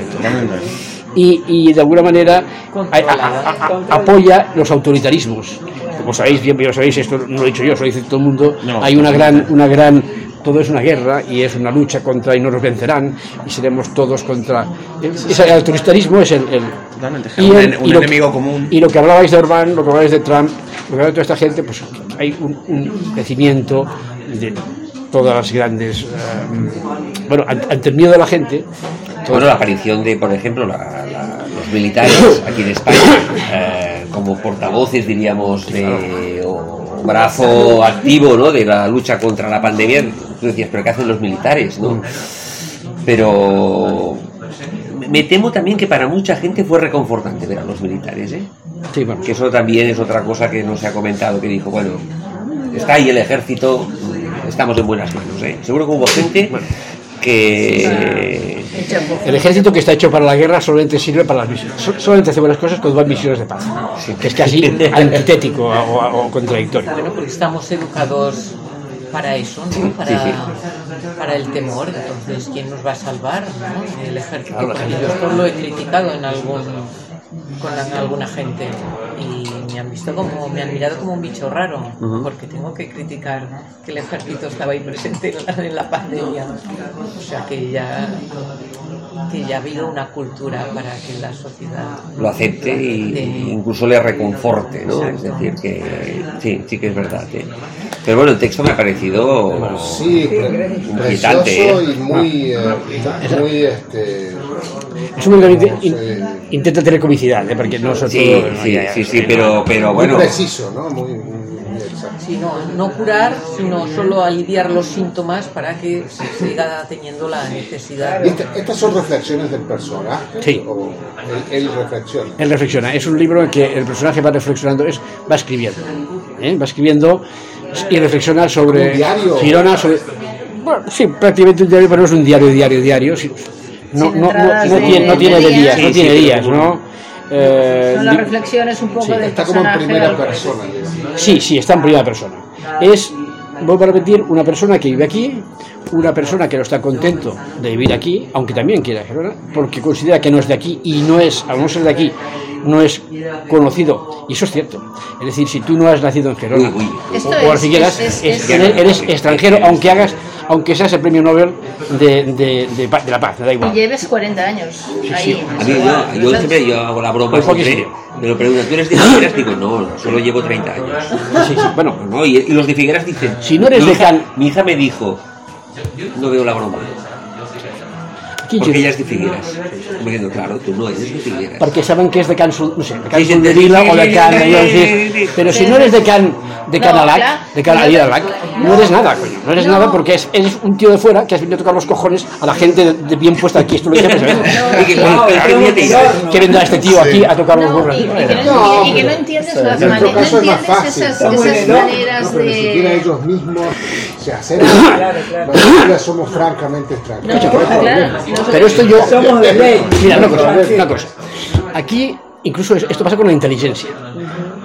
Y, y de alguna manera a- a- a- a- apoya los autoritarismos. Como sabéis, bien, bien lo sabéis, esto no lo he dicho yo, eso lo dice todo el mundo, hay una gran, una gran, todo es una guerra y es una lucha contra y no nos vencerán y seremos todos contra... Ese autoritarismo es el... y un, el- un y lo que- enemigo común. y lo que hablabais de Orbán, lo que hablabais de Trump, lo que hablabais de toda esta gente, pues hay un, un crecimiento de todas las grandes. eh, bueno, an- ante el miedo de la gente. Bueno, la aparición de, por ejemplo, la- la- los militares aquí en España eh, como portavoces, diríamos, de o brazo activo ¿no? de la lucha contra la pandemia. Tú decías, ¿pero qué hacen los militares? ¿no? Pero me temo también que para mucha gente fue reconfortante ver a los militares. ¿eh? Sí, bueno. Que eso también es otra cosa que no se ha comentado, que dijo, bueno, está ahí el ejército, estamos en buenas manos. ¿eh? Seguro que hubo gente que... El ejército que está hecho para la guerra solamente sirve para las misiones. so- Solamente hace buenas cosas cuando van misiones de paz. Que es casi antitético o, o- contradictorio. Bueno, porque estamos educados para eso, ¿no? Para, Sí, sí. para el temor. Entonces, ¿quién nos va a salvar? ¿no? El ejército. Porque yo esto lo he criticado en algún con alguna gente y me han visto como me han mirado como un bicho raro porque tengo que criticar que el ejército estaba ahí presente en la, en la pandemia o sea que ya que ya ha habido una cultura para que la sociedad lo acepte y incluso le reconforte, ¿no? Es decir, que sí, sí que es verdad. ¿eh? Pero bueno, el texto me ha parecido Sí, pre- inquietante. precioso ¿eh? y muy, eh, muy este, Es in- intenta tener comicidad, ¿eh? porque no Sí, todo- sí, ya, ya, sí, sí, pero, pero muy bueno. preciso, ¿no? Muy, muy- Sí, no, no curar, sino solo aliviar los síntomas para que se siga teniendo la necesidad. Esta- estas son reflexiones del personaje. Sí. O él, él reflexiona. Él reflexiona. Es un libro en que el personaje va reflexionando, es, va escribiendo. ¿eh? Va escribiendo y reflexiona sobre ¿Un diario? Girona, sobre. Bueno, sí, prácticamente un diario, pero no es un diario, diario, diario. sí. No, no, tiene, no de tiene de días. no tiene días, bueno. ¿no? Eh, Son las reflexiones un poco Sí, del Está como en primera persona, digamos. Sí, sí, está en primera persona. Es, vuelvo a repetir, una persona que vive aquí, una persona que no está contento de vivir aquí, aunque también quiere a Gerona, porque considera que no es de aquí y no es, al no ser de aquí, no es conocido. Y eso es cierto. Es decir, si tú no has nacido en Gerona, Uy, uy. Esto o, o es- si es- es- eres extranjero, aunque hagas, aunque seas el premio Nobel de, de, de pa- de la paz, me da Y igual. lleves 40 años ahí. A mí yo siempre yo hago la broma Pues porque siempre, sí. me lo preguntan, ¿tú eres de Figueras? Digo, no, no, solo llevo 30 años. Sí, sí, bueno, No, y, y los de Figueras dicen, Si no eres mi de hija, Can- mi hija me dijo, no veo la broma, aquí porque yo- ella de diciendo, claro, tú no eres de saben que es de Can, Sul- no sé, de Can Sí, o de Can, sí, si no eres de Can, de No, Canalac, de Can no eres nada, coño, no eres No. nada porque es, eres un tío de fuera que has venido a tocar los cojones a la gente de, de bien puesta aquí, esto lo dije que, vendrá este tío aquí a tocar los No, burros. y, que no, No, y que no pero- entiendes las maneras, no entiendes esas, maneras ni siquiera de... ellos mismos se acercan. Nosotros ya somos francamente extranjeros. Pero esto yo. Somos de ley. Mira, una cosa, una cosa. Aquí, incluso es- esto pasa con la inteligencia.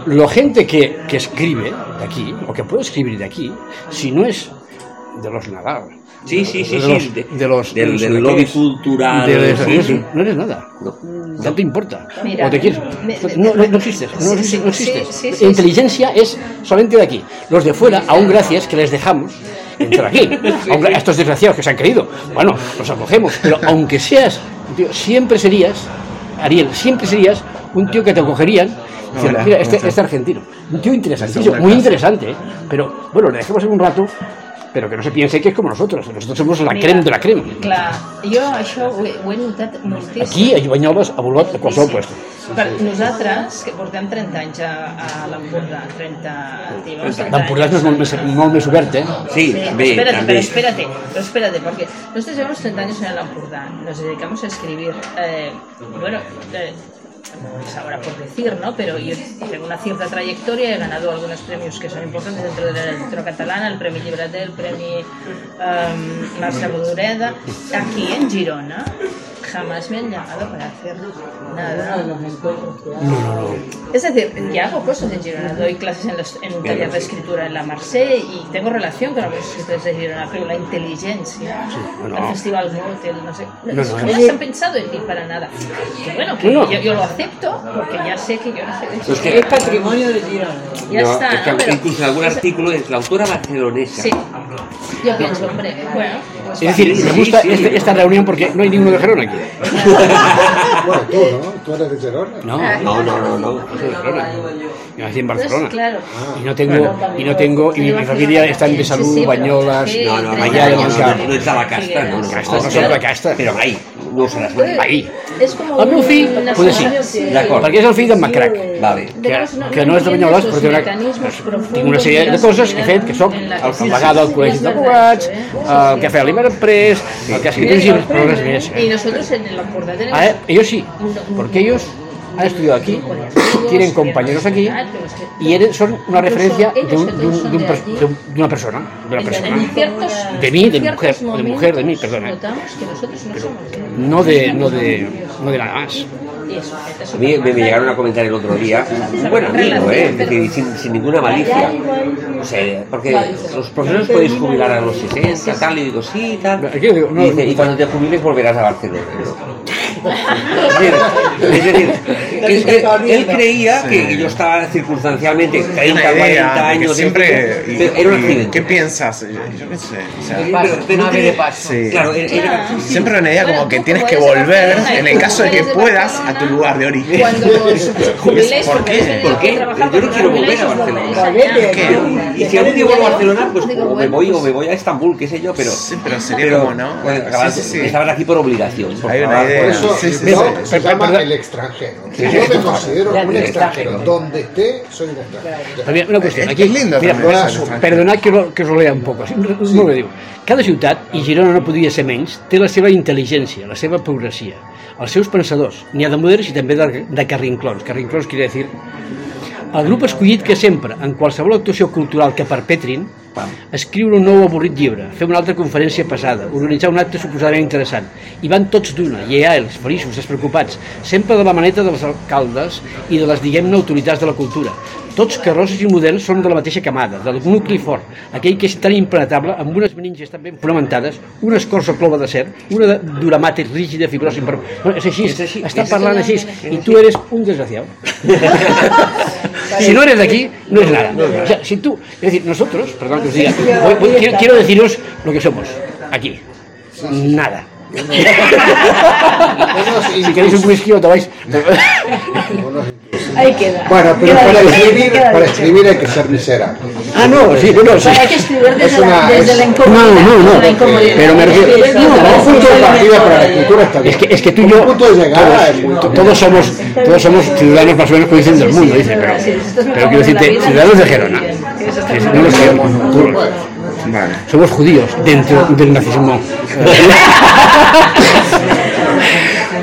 La gente que, que escribe de aquí, o que puede escribir de aquí, si no es de los Nadal, Sí, sí, sí, de sí, los, de- de los del, del de lobby cultural. De- de- sí, sí. No eres nada. No. No te importa. Mira, o te quieres. me- No, no, no existes. No, existes. sí, inteligencia es solamente de aquí. Los de fuera, aún gracias que les dejamos entrar aquí. Gra- a estos desgraciados que se han creído. Bueno, los acogemos. Pero aunque seas, tío, siempre serías, Ariel, siempre serías un tío que te acogerían. diciendo, Hola, Mira, ¿cómo este, este argentino. Un tío interesantísimo, muy interesante. ¿eh? Pero bueno, le dejemos en un rato. Pero que no se piense que es como nosotros. Nosotros somos la Mira, creme de la creme. Clar, jo això ho he, ho he notat moltíssim. Aquí a Banyoles, a Bolot, a qualsevol puesto. Per nosaltres, que portem 30 anys a, a l'Empordà, 30... tios, 30 L'Empordà és anys. molt més, molt més obert, eh? Sí, Sí, pero bé, espérate, també. pero espérate, pero espérate, porque nosotros llevamos 30 años en el Ampurdá, nos dedicamos a escribir, eh, bueno, eh, es ahora por decir, ¿no? Pero yo tengo una cierta trayectoria, he ganado algunos premios que son importantes dentro de la literatura catalana, el Premi Llibreter, el Premi um, Marcia Bodoreda. Aquí en Girona, jamás me han llamado para hacer nada. No, no, no. Es decir, ya hago cosas en Girona, doy clases en, los- en un taller de escritura en la Marseille y tengo relación con algunos escritores de Girona, pero la inteligencia, no, el no. Festival Goethe, el no sé, No, no, jamás no. han pensado en mí para nada. Bueno, que No, no. Yo, yo lo acepto porque ya sé que yo no sé de eso. Es que- Es patrimonio de Girona. Ya No, está, es que ¿no? Pero- incluso en algún artículo es la autora barcelonesa. Sí, yo pienso, hombre, bueno, pues Es decir, me gusta este- esta reunión porque no hay ninguno de Gerona aquí. Bueno, tú, ¿no? Tú eres de Gerona. No, no, no, no, no. Yo soy de Gerona. Yo nací en Barcelona. Pues, claro. Y no tengo, y no tengo, y mi familia está en Besalú, Bañolas, No, no, no, allá de no, no, no no, no. No no ho seràs mai. Ahí. es como El meu fill, potser sí. D'acord. Perquè és el fill d'en Macrac. Vale. Que, que no és de Banyoles, però té una, tinc una sèrie de coses que he fet, que soc el delegado del col·legi d'abogats, el que ha fet l'Iberpress, el que ha escrit llibres, però res més. Eh? nosotros en el Acorda tenemos Ah, eh, ellos sí, porque ellos han estudiado aquí, tienen compañeros aquí y eres- son una referencia de, un- de un- de un per- de un- de una persona, de una persona. De mí, de mi mujer, de mujer, de mí, perdona. Notamos que nosotros no de, no de, no de nada más. A mí me, me llegaron a comentar el otro día, un buen amigo, ¿eh? Decir, sin, sin ninguna malicia. O sea, porque los profesores podéis jubilar a los 60, tal, y digo, sí, tal. Y, dice, no, y cuando te jubiles volverás a Barcelona. Es decir, él, él creía que yo estaba circunstancialmente 30, 40 años. siempre. y- pero era un y- accidente. ¿Qué piensas? Yo, qué sé. o sea, Pero- pero no tiene- Sí. Claro, era- era- sí, sí. Siempre una idea como que tienes que volver en el caso de que puedas a tu lugar de origen. ¿Por porque qué? ¿Por qué? Yo no quiero volver a Barcelona. allá. Y si algún día vuelvo a Barcelona, pues o me voy o pues- me voy a Estambul, qué sé yo, pero. Sí, pero sería como, ¿no? acabar- Sí, sí, sí. Estabas aquí por obligación. por Hay Sí, sí, yo sí. se llama el extranjero. Yo me considero un extranjero. Donde esté, soy un extranjero. Una qüestió, aquí, és lindo mira, també, perdona, això, Frank. perdonad que, lo, que us ho lea un poc, sí, molt bé, diu, cada ciutat, i Girona no podria ser menys, té la seva intel·ligència, la seva progressia, els seus pensadors, n'hi ha de moderns i també de, de carrinclons, carrinclons quiere decir el grup escollit que sempre, en qualsevol actuació cultural que perpetrin, escriure un nou avorrit llibre, fer una altra conferència pesada, organitzar un acte suposadament interessant. I van tots d'una, lleials, feliços, despreocupats, sempre de la maneta dels alcaldes i de les, diguem-ne, autoritats de la cultura. Tots carrossos i moderns són de la mateixa camada, del nucli fort, aquell que és tan impenetrable, amb unes meninges tan ben fonamentades, una escorça clova d'acer, una de duramàtic rígida, fibrosa, imper... No, és així, És així, està és parlant així. i tu eres un desgraciado. si no eres de aquí, no es nada. O sea, si tú, es decir, nosotros, perdón que os diga, voy- voy- quiero, quiero deciros lo que somos, aquí. Nada. si queréis un whisky o tomáis. Ahí queda. Bueno, pero Queda para dicho, escribir, queda para escribir hay que ser miserable. Ah, no, sí, no, sí. Hay que escribir desde, Es una- la, desde es- la incomodidad. No, no, no, pero me refiero- Es que no, Como punto de partida para la escritura está bien. Es que, es que tú y yo, punto de llegada todos, somos, todos somos ciudadanos más o menos, como dicen, del mundo, dice, pero, pero quiero decirte, ciudadanos de Gerona. Que no lo sabemos, tú- Vale. Somos judíos dentro del nazismo.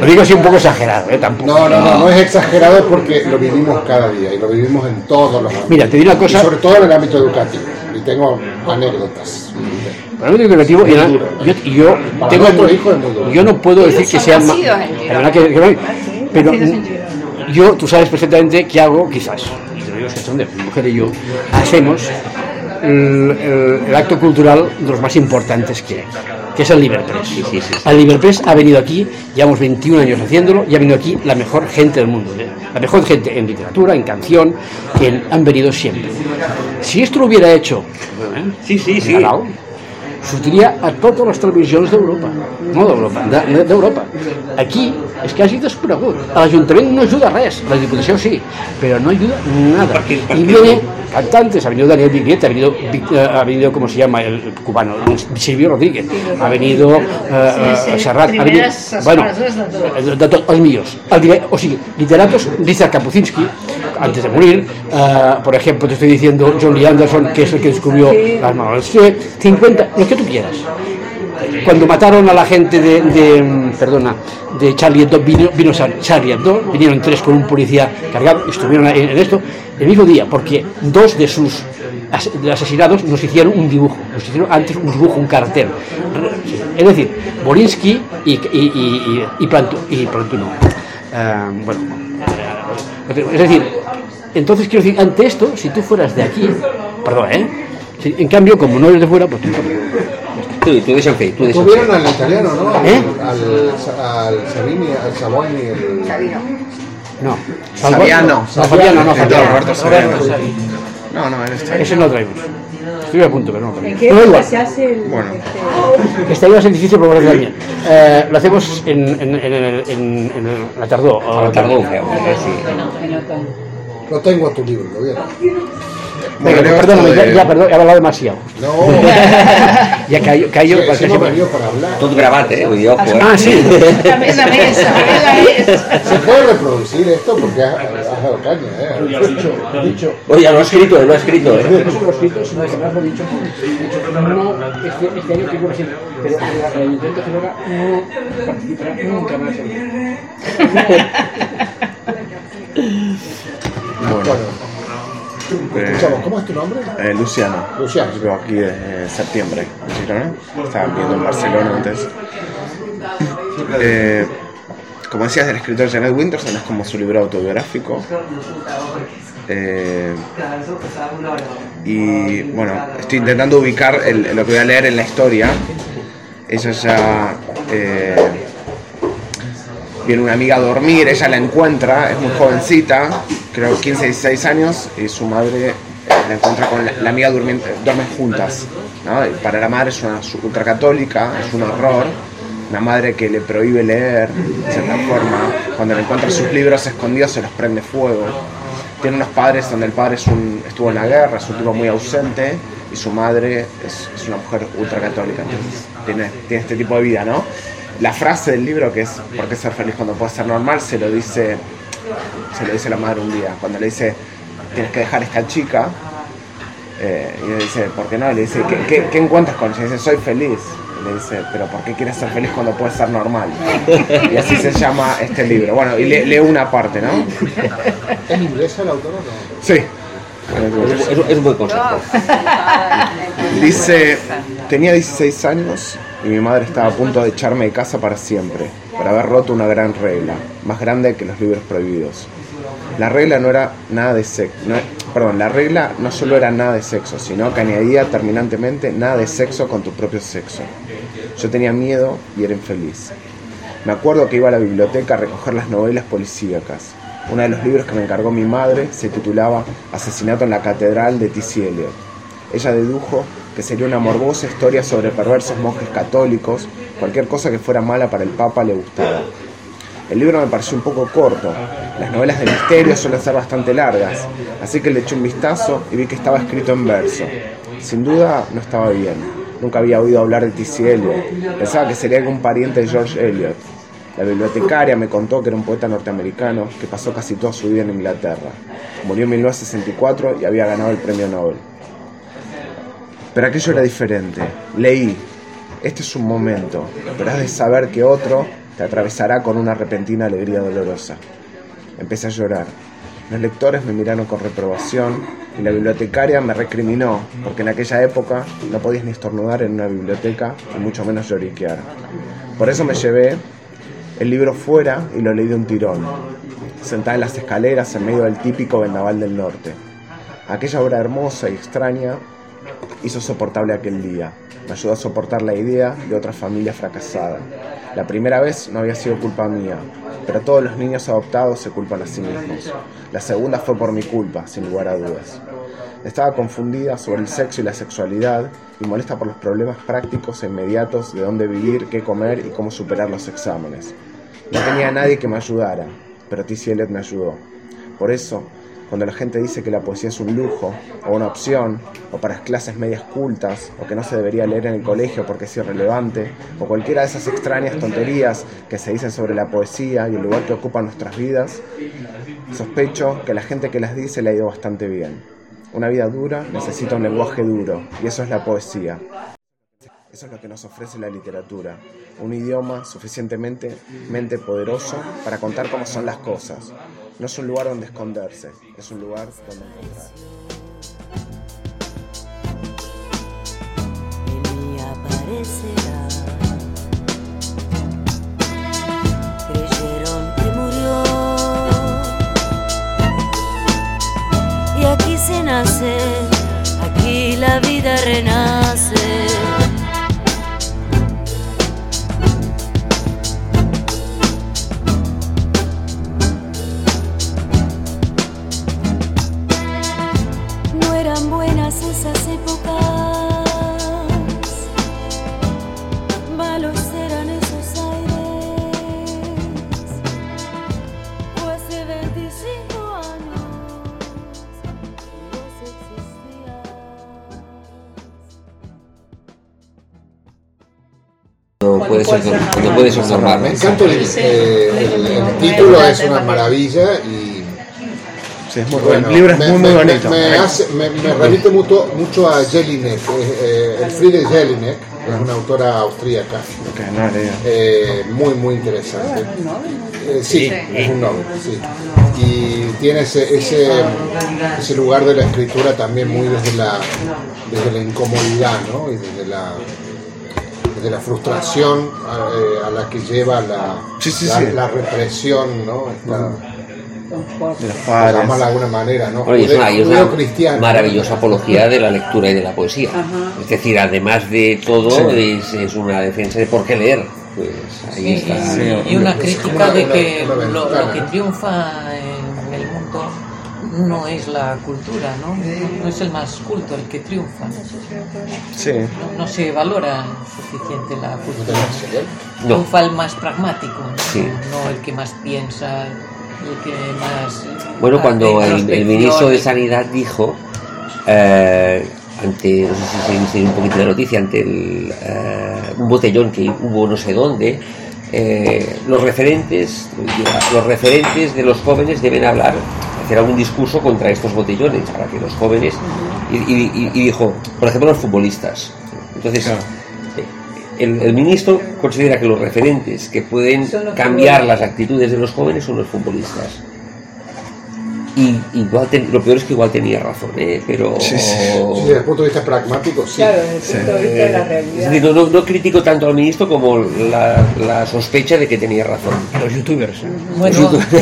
Lo digo así un poco exagerado, ¿eh? Tampoco. No, no, no, no es exagerado porque lo vivimos cada día y lo vivimos en todos los ámbitos. Mira, te diré una cosa. Y sobre todo en el ámbito educativo. Y tengo anécdotas. Para el ámbito educativo, yo, tengo, no puedo decir que sea la verdad que- que no- pero yo, tú sabes perfectamente que hago, quizás, y te lo digo de mi mujer y yo, hacemos el, el- el acto cultural de los más importantes que hay, que es el Liberpress. El Liberpress ha venido aquí, llevamos 21 años haciéndolo, y ha venido aquí la mejor gente del mundo, ¿eh? la mejor gente en literatura, en canción, que han venido siempre. Si esto lo hubiera hecho, ¿eh? Sí, sí, sí. Sortiria a totes les televisions d'Europa, no d'Europa, de- d'Europa. Aquí és quasi desconegut. L'Ajuntament no ajuda res, la Diputació sí, però no ayuda nada. Y viene cantantes, ha venido Daniel Viguet, ha venido, eh, ha venido, ¿cómo se llama? El cubano, Silvio Rodríguez, ha venido eh, Sí, sí, eh, Serrat, ha venido, bueno, frases de tot. de, de tot, els millors. El, o sigui, literatos, Richard Kapucinski, antes de morir, eh, por ejemplo, te estoy diciendo John Lee Anderson, que es el que descubrió las manos. Sí, 50, lo que tú quieras. Cuando mataron a la gente de, perdona, de Charlie Hebdo, vino, vino Char- Charlie Hebdo, vinieron tres con un policía cargado, estuvieron en, esto el mismo día, porque dos de sus asesinados nos hicieron un dibujo, nos hicieron antes un dibujo, un cartel. Es decir, Borinsky y, y, y, y, y Plantu- y Plantuno. Ah, bueno, es decir, entonces quiero decir, ante esto, si tú fueras de aquí, perdón, ¿eh? En cambio, como no eres de fuera, pues tú Tú, tú Tuvieron al italiano, ¿no? Al, ¿Eh? al, al Sabini, al Saboni, el... No. Saviano. No, Fabiano, no, Escritor Fabiano. Roberto Saviano. No, no, él está. Ese no lo traemos. Estoy a punto, pero no lo ¿En qué No, época se hace el, Bueno. este, Este año es el difícil de también. Eh, lo hacemos en, en, en, en, en, en la tardó. A la feu, eh, sí. No tengo tu libro, lo vieron. Venga, Bueno, perdóname, esto ya, de- ya, perdón, he hablado demasiado. No. ya cayó, cayó Sí, sí, no para hablar. Gravat, eh? Eh? Ah, sí. La mesa, mesa, Se puede reproducir esto porque has, has dado caña, ¿eh? Ya lo he dicho, lo he dicho. Oye, ya lo ha escrito, lo ha escrito, eh? Lo he escrito, sino que lo dicho. No, este, este año figura siempre, pero el, el intento Genova no participará nunca más. Bueno, eh, Escuchamos, ¿cómo es tu nombre? eh, Luciano. Luciano. Yo vivo aquí desde septiembre, en Girona. Estaba viviendo en Barcelona antes. Eh, como decías, del escritor Janet Winterson es como su libro autobiográfico. Eh, y bueno, estoy intentando ubicar el- lo que voy a leer en la historia. Ella ya eh, viene una amiga a dormir, ella la encuentra, es muy jovencita, creo 15, 16 años, y su madre eh, la encuentra con la, la amiga durmiendo, duermen juntas. ¿no? Para la madre es una ultracatólica, es un horror. Una madre que le prohíbe leer, de cierta forma. Cuando le encuentra sus libros escondidos se los prende fuego. Tiene unos padres donde el padre es un, estuvo en la guerra, es un tipo muy ausente, y su madre es, es una mujer ultracatólica. Entonces tiene, tiene este tipo de vida, ¿no? La frase del libro que es ¿por qué ser feliz cuando puedes ser normal? se lo dice se lo dice la madre un día, cuando le dice tienes que dejar a esta chica eh, y le dice, ¿por qué no? Le dice, ¿qué, qué, qué encuentras con ella? Y dice, soy feliz. Y le dice, ¿pero por qué quieres ser feliz cuando puedes ser normal? Y así se llama este libro. Bueno, y le- leo una parte, ¿no? ¿Es inglesa el autor o no? Sí. És un buen concepte. Dice, tenía 16 años y mi madre estaba a punto de echarme de casa para siempre, por haber roto una gran regla, más grande que los libros prohibidos. La regla no era nada de sexo, perdón, la regla no solo era nada de sexo, sino que añadía terminantemente nada de sexo con tu propio sexo. Yo tenía miedo y era infeliz. Me acuerdo que iba a la biblioteca a recoger las novelas policíacas. Uno de los libros que me encargó mi madre se titulaba Asesinato en la Catedral de T.C. Eliot. Ella dedujo que sería una morbosa historia sobre perversos monjes católicos, cualquier cosa que fuera mala para el Papa le gustaba. El libro me pareció un poco corto, las novelas de misterio suelen ser bastante largas, así que le eché un vistazo y vi que estaba escrito en verso. Sin duda no estaba bien, nunca había oído hablar de T.C. Eliot, pensaba que sería algún pariente de George Eliot. La bibliotecaria me contó que era un poeta norteamericano que pasó casi toda su vida en Inglaterra. Murió en 1964 y había ganado el premio Nobel. Pero aquello era diferente. Leí, este es un momento, pero has de saber que otro te atravesará con una repentina alegría dolorosa. Empecé a llorar. Los lectores me miraron con reprobación y la bibliotecaria me recriminó, porque en aquella época no podías ni estornudar en una biblioteca y mucho menos lloriquear. Por eso me llevé el libro fuera y lo leí de un tirón, sentada en las escaleras en medio del típico vendaval del norte. Aquella obra hermosa y extraña hizo soportable aquel día. Me ayudó a soportar la idea de otra familia fracasada. La primera vez no había sido culpa mía, pero todos los niños adoptados se culpan a sí mismos. La segunda fue por mi culpa, sin lugar a dudas. Estaba confundida sobre el sexo y la sexualidad y molesta por los problemas prácticos e inmediatos de dónde vivir, qué comer y cómo superar los exámenes. No tenía a nadie que me ayudara, pero. Eliot me ayudó. Por eso, cuando la gente dice que la poesía es un lujo, o una opción, o para clases medias cultas, o que no se debería leer en el colegio porque es irrelevante, o cualquiera de esas extrañas tonterías que se dicen sobre la poesía y el lugar que ocupa en nuestras vidas, sospecho que la gente que las dice le ha ido bastante bien. Una vida dura necesita un lenguaje duro, y eso es la poesía. Eso es lo que nos ofrece la literatura, un idioma suficientemente mente poderoso para contar cómo son las cosas. No es un lugar donde esconderse, es un lugar donde encontrar. Encanta el, eh, el- el título, es una maravilla y Sí, es muy bueno, el libro es me, muy, muy me- bonito. Me, me hace- me- me remite mucho, mucho a Jelinek, eh, eh, Elfriede Jelinek, que es una autora austríaca. No. Eh, muy, muy interesante. Eh, sí, es un novel, sí. Y tiene ese, ese, ese lugar de la escritura también muy desde la, desde la incomodidad, ¿no? Y desde la, desde la frustración a, eh, a la que lleva la, Sí, sí, la, sí. la represión, ¿no? Esta, De los padres. de alguna manera, ¿no? Bueno, y es una, y es una Judeo-cristiana. maravillosa apología de la lectura y de la poesía. Es decir, además de todo, Sí. es, es una defensa de por qué leer. Pues ahí está. Y, y una crítica de que una lo, lo que triunfa en no es la cultura, ¿no? No es el más culto el que triunfa. Sí. No, no se valora suficiente la cultura. No. Triunfa el más pragmático, ¿no? Sí. no el que más piensa, el que más... Bueno, cuando el, ministro de Sanidad dijo, eh, ante, no sé si se viste un poquito de noticia, ante el, eh, un botellón que hubo no sé dónde, eh, los referentes, los referentes de los jóvenes deben hablar, hacer algún discurso contra estos botellones, para que los jóvenes, y, y- y- y dijo, por ejemplo, los futbolistas. Entonces, eh, el, el ministro considera que los referentes que pueden cambiar las actitudes de los jóvenes son los futbolistas. Y igual ten- lo peor es que igual tenía razón, ¿eh? pero Sí, desde el punto de vista pragmático, sí. Claro, desde el punto de vista de la es realidad. decir, no, no- no critico tanto al ministro como la, la sospecha de que tenía razón. Los youtubers. Bueno, Los youtubers.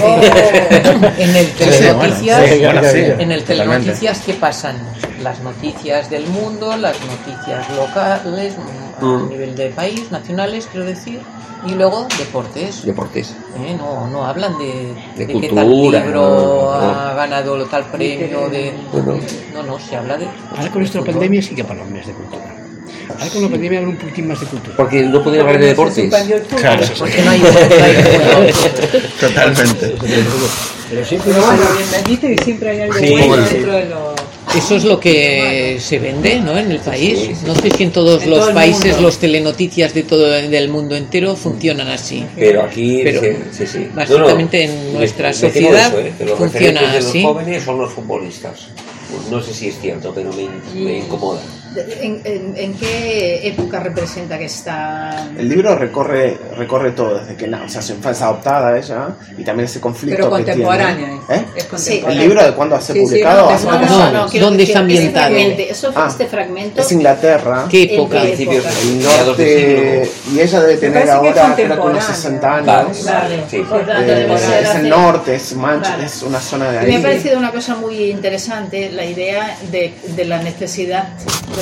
en el telenoticias, sí, bueno, sí, en el telenoticias ¿qué pasan? Las noticias del mundo, las noticias locales a Mm. nivel de país, nacionales, quiero decir, y luego deportes. Deportes. Eh, no, no hablan de, De de qué tal cultura, libro no, no. ha ganado tal premio, de Bueno. no, no, se habla de Ahora con esta pandemia sí que parlan más de cultura. Ahora con la pandemia hablan un poquitín más de cultura. Porque no podía hablar de deportes. Claro. porque no hay. Totalmente. Pero siempre Pero bueno, y siempre hay algo Sí. bueno dentro de lo... Eso es lo que se vende ¿no? en el país. No sé si en todos En los todo países mundo. los telenoticias de todo del mundo entero funcionan así. Pero aquí, Pero sí, sí, sí. básicamente en nuestra sociedad eso, ¿eh? que los funciona referentes de así. los jóvenes son los futbolistas. Pues no sé si es cierto, pero me, me incomoda. ¿En, en, en qué época representa que está...? El libro recorre, recorre todo, desde que o sea, su infancia adoptada ella y también ese conflicto Pero que contemporánea. tiene. ¿Eh? Es Sí. ¿El contemporánea. libro de cuándo hace Sí, sí, publicado? no, Hace no, no, quiero ¿Dónde está ambientado? eso, Ah. este fragmento... Es Inglaterra. ¿Qué ¿En qué época? Principios época? El norte, y ella debe tener que ahora creo que contemporánea. unos 60 Vale, años. vale, sí. Eh, es el norte, es Manchester, Vale. es una zona de Y me ha ahí. parecido una cosa muy interesante la idea de, de la necesidad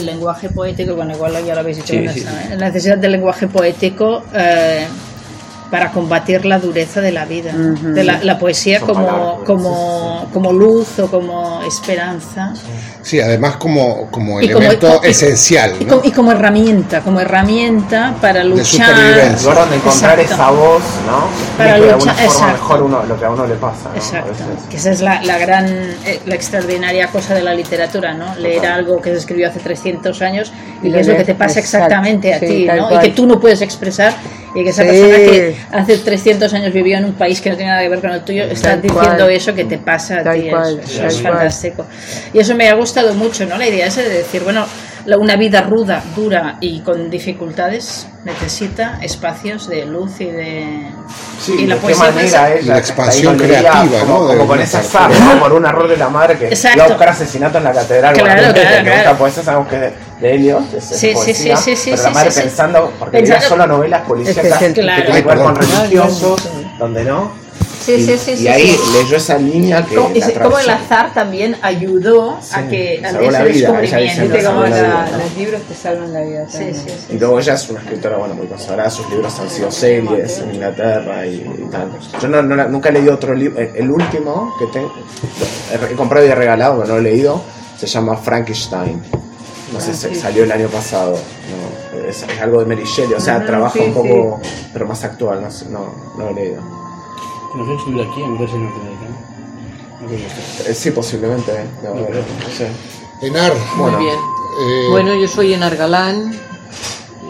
lenguaje poético, bueno, igual ya lo habéis dicho Sí, sí, sí. ¿eh? la necesidad del lenguaje poético eh, para combatir la dureza de la vida, de la, la poesía Son como, palabras, como, como luz o como esperanza Sí, además como, como Y como- elemento y- esencial, y, ¿no? como, y como herramienta, como herramienta para luchar. supervivencia. lugar donde encontrar Exacto. esa voz, ¿no? Para que de luchar- forma exacto. mejor uno, lo que a uno le pasa. ¿no? A Exacto, que esa es la, la gran, eh, la extraordinaria cosa de la literatura, ¿no? Leer Total. algo que se escribió hace 300 años y, Y que es lo que te pasa exacto, exactamente a sí, ti, ¿no? Y cual. que tú no puedes expresar y que esa Sí. persona que hace 300 años vivió en un país que no tiene nada que ver con el tuyo está diciendo eso que te pasa a ti, eso, es fantástico. Y eso me ha gustado mucho, ¿no? La idea esa de decir, bueno, una vida ruda, dura y con dificultades necesita espacios de luz y de... Sí, y de qué manera ser- ella La expansión creativa, como, ¿no? como con esa azar, ¿no? por un error de la madre que Exacto. iba a buscar asesinato en la catedral Claro, bueno, claro, que claro. busca poesía sabemos que es de, de Eliot es, es Sí, sí, poesía, sí, sí, sí, pero la sí, madre sí, sí. pensando porque Pensando- solo novelas policíacas Es que es que Claro. tienen que ver con religiosos donde no Sí, y, sí, sí, y sí, ahí sí. leyó esa línea que Como, y la como el azar también ayudó a que salvó la ese vida, ella dice, descubrimiento. Viste no, cómo salvó la la- vida, ¿no? los libros te salvan la vida. Sí, también. sí, sí. Y luego ella es una escritora bueno, muy consagrada, sus libros han sido series en Inglaterra y, y tal. Yo no, nunca he leído otro libro, el, el último que tengo, he, comprado y he regalado, pero no lo he leído, se llama Frankenstein. No sé, se- salió el año pasado. No, es, es algo de Mary Shelley, o sea, Ajá, trabaja sí, un poco, pero más actual, no, sé, no, no lo he leído. ¿No sé estudiar aquí en Universidad Norteamericana? No creo que. Eh, sí, posiblemente, eh, no, no sé. Enar, Muy Bueno. bien. eh, Bueno, yo soy Enar Galán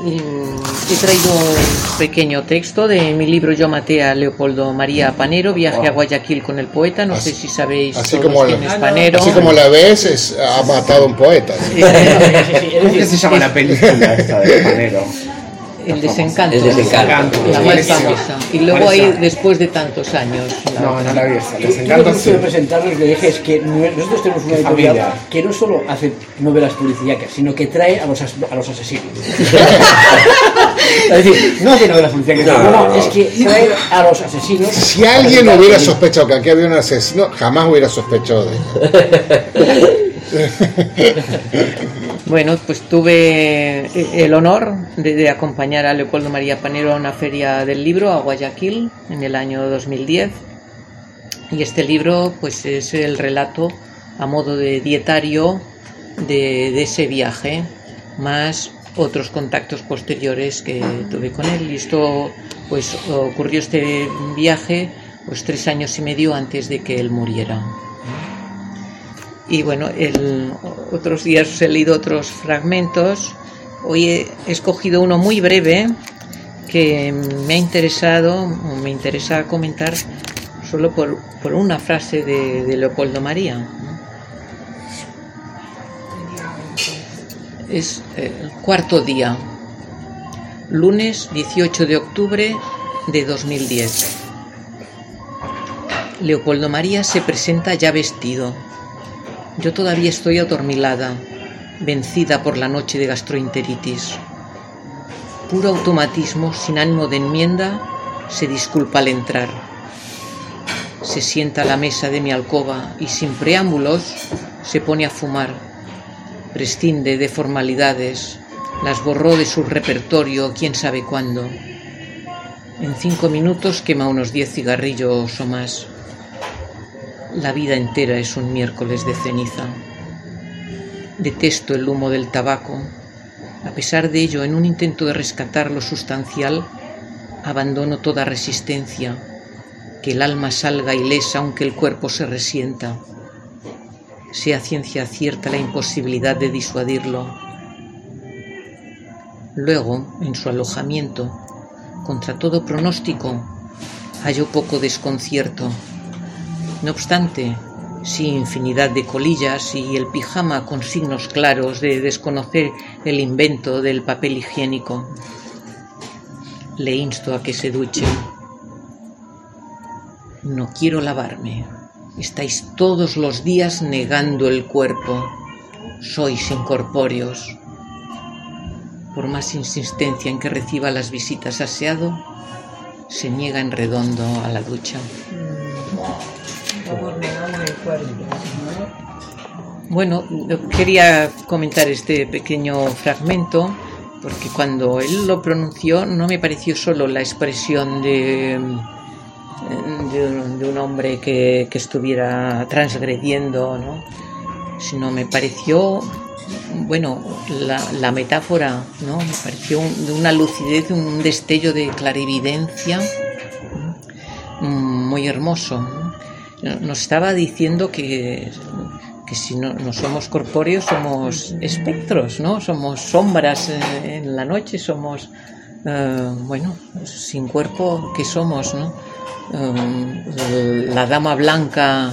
mm, he traído un pequeño texto de mi libro Yo maté a Leopoldo María Panero, Viaje a Guayaquil con el poeta. No sé si sabéis Así todos como, quién la, es Panero. así como la ves, es- ha matado a un poeta. ¿Cómo que se llama la película esta de Panero? El desencanto. El desencanto. La más famosa. Y luego ¿Cuál es ahí, después de tantos años. No, no la vi esa. Les Yo lo que presentar, lo que dije es que nosotros tenemos una editorial que no solo hace novelas policíacas, sino que trae a los, as- a los asesinos. es decir, no hace novelas policíacas, No, no, no, no. es que trae a los asesinos. Si alguien hubiera sospechado que aquí había un asesino, jamás hubiera sospechado de él. Bueno, pues tuve el honor de, de acompañar a Leopoldo María Panero a una feria del libro a Guayaquil en el año 2010. Y este libro pues es el relato a modo de dietario de, de ese viaje, más otros contactos posteriores que tuve con él. Y esto pues ocurrió este viaje pues tres años y medio antes de que él muriera. Y bueno, el, otros días he leído otros fragmentos. Hoy he escogido uno muy breve que me ha interesado, me interesa comentar solo por, por una frase de, Leopoldo María. Es eh, el cuarto día, lunes 18 de octubre de 2010. Leopoldo María se presenta ya vestido. Yo todavía estoy adormilada, vencida por la noche de gastroenteritis. Puro automatismo, sin ánimo de enmienda, se disculpa al entrar. Se sienta a la mesa de mi alcoba y sin preámbulos se pone a fumar. Prescinde de formalidades, las borró de su repertorio quién sabe cuándo. En cinco minutos quema unos diez cigarrillos o más. La vida entera es un miércoles de ceniza. Detesto el humo del tabaco. A pesar de ello, en un intento de rescatar lo sustancial, abandono toda resistencia. Que el alma salga ilesa aunque el cuerpo se resienta. Sea ciencia cierta la imposibilidad de disuadirlo. Luego, en su alojamiento, contra todo pronóstico, halló poco desconcierto. No obstante, sí infinidad de colillas y el pijama con signos claros de desconocer el invento del papel higiénico. Le insto a que se duche. No quiero lavarme. Estáis todos los días negando el cuerpo. Sois incorpóreos. Por más insistencia en que reciba las visitas aseado, se niega en redondo a la ducha. Bueno, quería comentar este pequeño fragmento porque cuando él lo pronunció no me pareció solo la expresión de, de, un, hombre que, que estuviera transgrediendo, ¿no? sino me pareció, bueno, la, la metáfora, ¿no? me pareció un- de una lucidez, un destello de clarividencia mm, muy hermoso. ¿No? Nos estaba diciendo que, que si no, no somos corpóreos somos espectros, ¿no? Somos sombras en la noche, somos, eh, bueno, sin cuerpo, ¿qué somos, no? Eh, la dama blanca,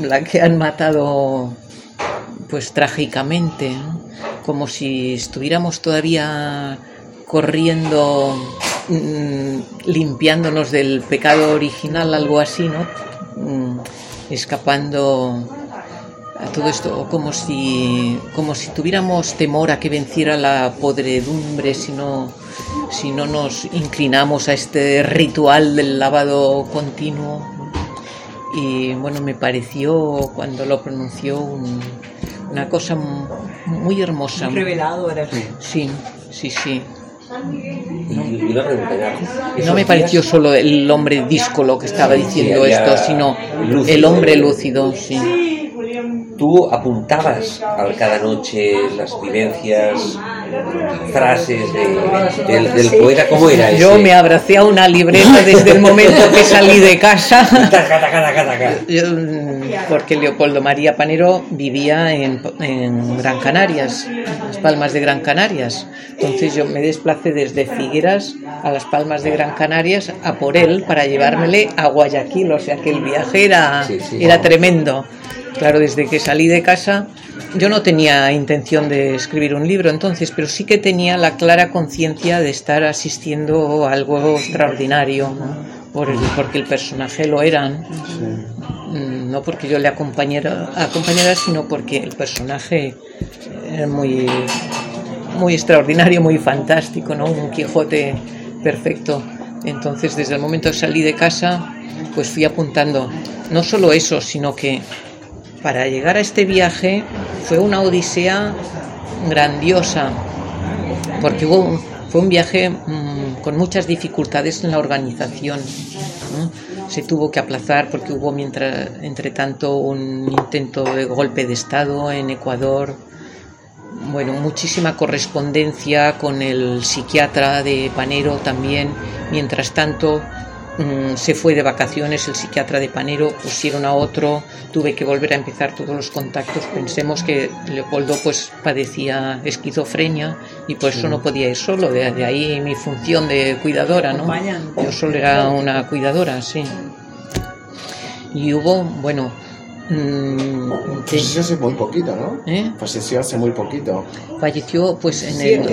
la que han matado, pues trágicamente, como si estuviéramos todavía corriendo, mm, limpiándonos del pecado original, algo así, ¿no? Mm, escapando a todo esto, como si, como si tuviéramos temor a que venciera la podredumbre si no, si no nos inclinamos a este ritual del lavado continuo. Y bueno, me pareció cuando lo pronunció un- una cosa mu- muy hermosa. Muy reveladora. Sí, sí, sí. Y, ya. No me pareció solo el hombre díscolo que estaba diciendo Sí, esto, sino lúcido. el hombre lúcido, sí. Tú apuntabas a cada noche las vivencias, frases de- del, del poeta, ¿cómo era ese? Yo me abracé a una libreta desde el momento que salí de casa. Porque Leopoldo María Panero vivía en, en Gran Canarias, las Palmas de Gran Canarias. Entonces yo me desplacé desde Figueras a las Palmas de Gran Canarias a por él para llevármele a Guayaquil. O sea que el viaje era, Sí, sí. era tremendo. Claro, desde que salí de casa yo no tenía intención de escribir un libro entonces, pero sí que tenía la clara conciencia de estar asistiendo a algo extraordinario, ¿no? Por el- porque el personaje lo era. ¿no? Mm, no porque yo le acompañara, acompañara, sino porque el personaje era muy, muy extraordinario, muy fantástico, ¿no? Un Quijote perfecto. Entonces, desde el momento que salí de casa, pues fui apuntando no solo eso, sino que para llegar a este viaje fue una odisea grandiosa, porque fue un viaje mm, con muchas dificultades en la organización. Se tuvo que aplazar porque hubo, mientras, entre tanto, un intento de golpe de Estado en Ecuador. Bueno, muchísima correspondencia con el psiquiatra de Panero también. Mientras tanto, mm, se fue de vacaciones el psiquiatra de Panero, pusieron a otro, tuve que volver a empezar todos los contactos. Pensemos que Leopoldo pues padecía esquizofrenia y por eso Sí. no podía ir solo, de, de ahí mi función de cuidadora, ¿no? Yo solo era una cuidadora, sí. Y hubo, bueno, mm, Falleció hace muy poquito, ¿no? ¿Eh? Falleció hace muy poquito. falleció pues en el,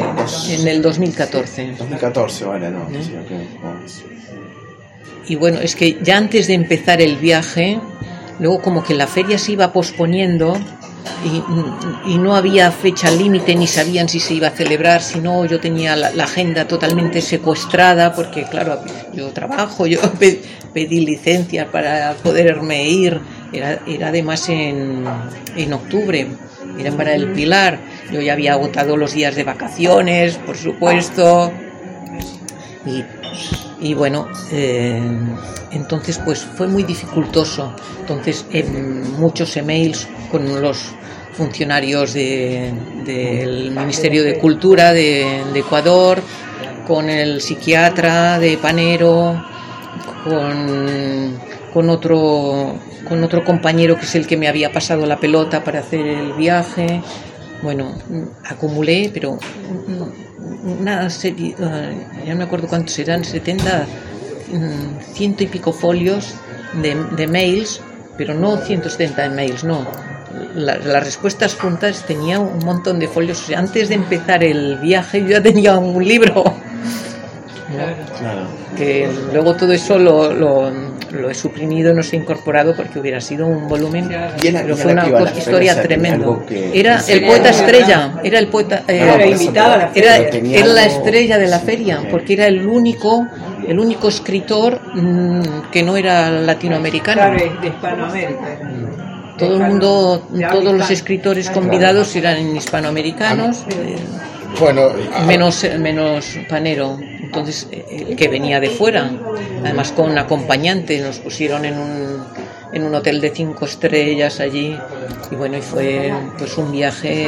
en el 2014. 2014, vale, no. ¿Eh? Sí, ok, bueno. Y bueno, es que ya antes de empezar el viaje, luego como que la feria se iba posponiendo y, no había fecha límite ni sabían si se iba a celebrar, si no yo tenía la, agenda totalmente secuestrada porque claro, yo trabajo, yo pe- pedí licencia para poderme ir, era, era además en, en octubre, era para el Pilar, yo ya había agotado los días de vacaciones, por supuesto, y y bueno, eh, entonces pues fue muy dificultoso. Entonces en muchos emails con los funcionarios de- del Ministerio de Cultura de, de Ecuador, con el psiquiatra de Panero, con, con otro con otro compañero que es el que me había pasado la pelota para hacer el viaje. Bueno, acumulé, pero una serie, eh, ya me acuerdo cuántos eran, 70, mm, ciento y pico folios de, de mails, pero no 170 mails, no. La- las respuestas juntas tenía un montón de folios. Antes de empezar el viaje yo ya tenía un libro. Claro. Que luego todo eso lo, lo, lo he suprimido, no se ha incorporado porque hubiera sido un volumen. Pero fue una historia tremenda. que- Era el poeta estrella, era el poeta. eh, Era invitado a la era, era estrella de la feria, porque era el único, el único escritor mm, que no era latinoamericano. Claro, es de Hispanoamérica. Todo el mundo, todos los escritores convidados eran hispanoamericanos, eh, Bueno, menos, menos Panero, entonces el que venía de fuera, además con un acompañante, nos pusieron en un, en un hotel de cinco estrellas allí. Y bueno, y fue pues un viaje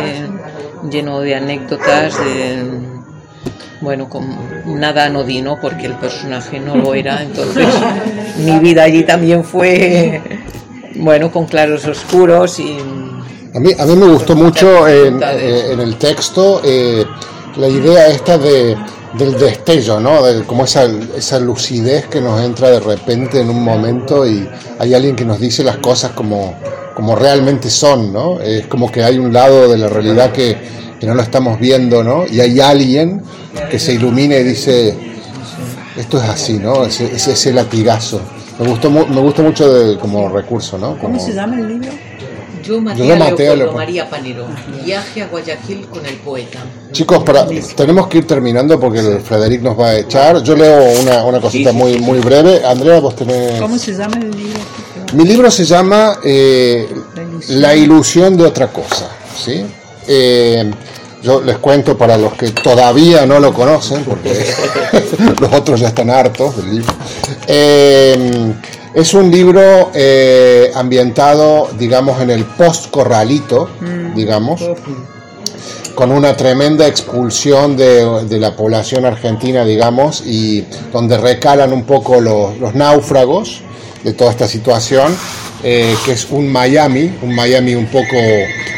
lleno de anécdotas, de bueno, con nada anodino porque el personaje no lo era, entonces mi vida allí también fue bueno, con claros oscuros y A mí, a mí me gustó mucho en, eh, en el texto eh, la idea esta de, del destello, ¿no? De como esa, esa lucidez que nos entra de repente en un momento y hay alguien que nos dice las cosas como, como realmente son, ¿no? Es como que hay un lado de la realidad que, que no lo estamos viendo, ¿no? Y hay alguien que se ilumina y dice, esto es así, ¿no? Ese, ese, ese latigazo. Me gustó, mu- me gustó mucho de- como recurso, ¿no? ¿Cómo se llama el libro? Yo maté Yo a Leopoldo. María Panero. Viaje a Guayaquil con el poeta. Chicos, para, tenemos que ir terminando porque el Frederic nos va a echar. Yo leo una, una cosita muy, muy breve. Andrea, vos tenés... ¿Cómo se llama el libro? Mi libro se llama eh, La ilusión de otra cosa. ¿sí? Eh, yo les cuento para los que todavía no lo conocen, porque los otros ya están hartos del libro. Eh, es un libro eh, ambientado, digamos, en el post-corralito, digamos, con una tremenda expulsión de, de la población argentina, digamos, y donde recalan un poco los, los náufragos de toda esta situación, eh, que es un Miami, un Miami un poco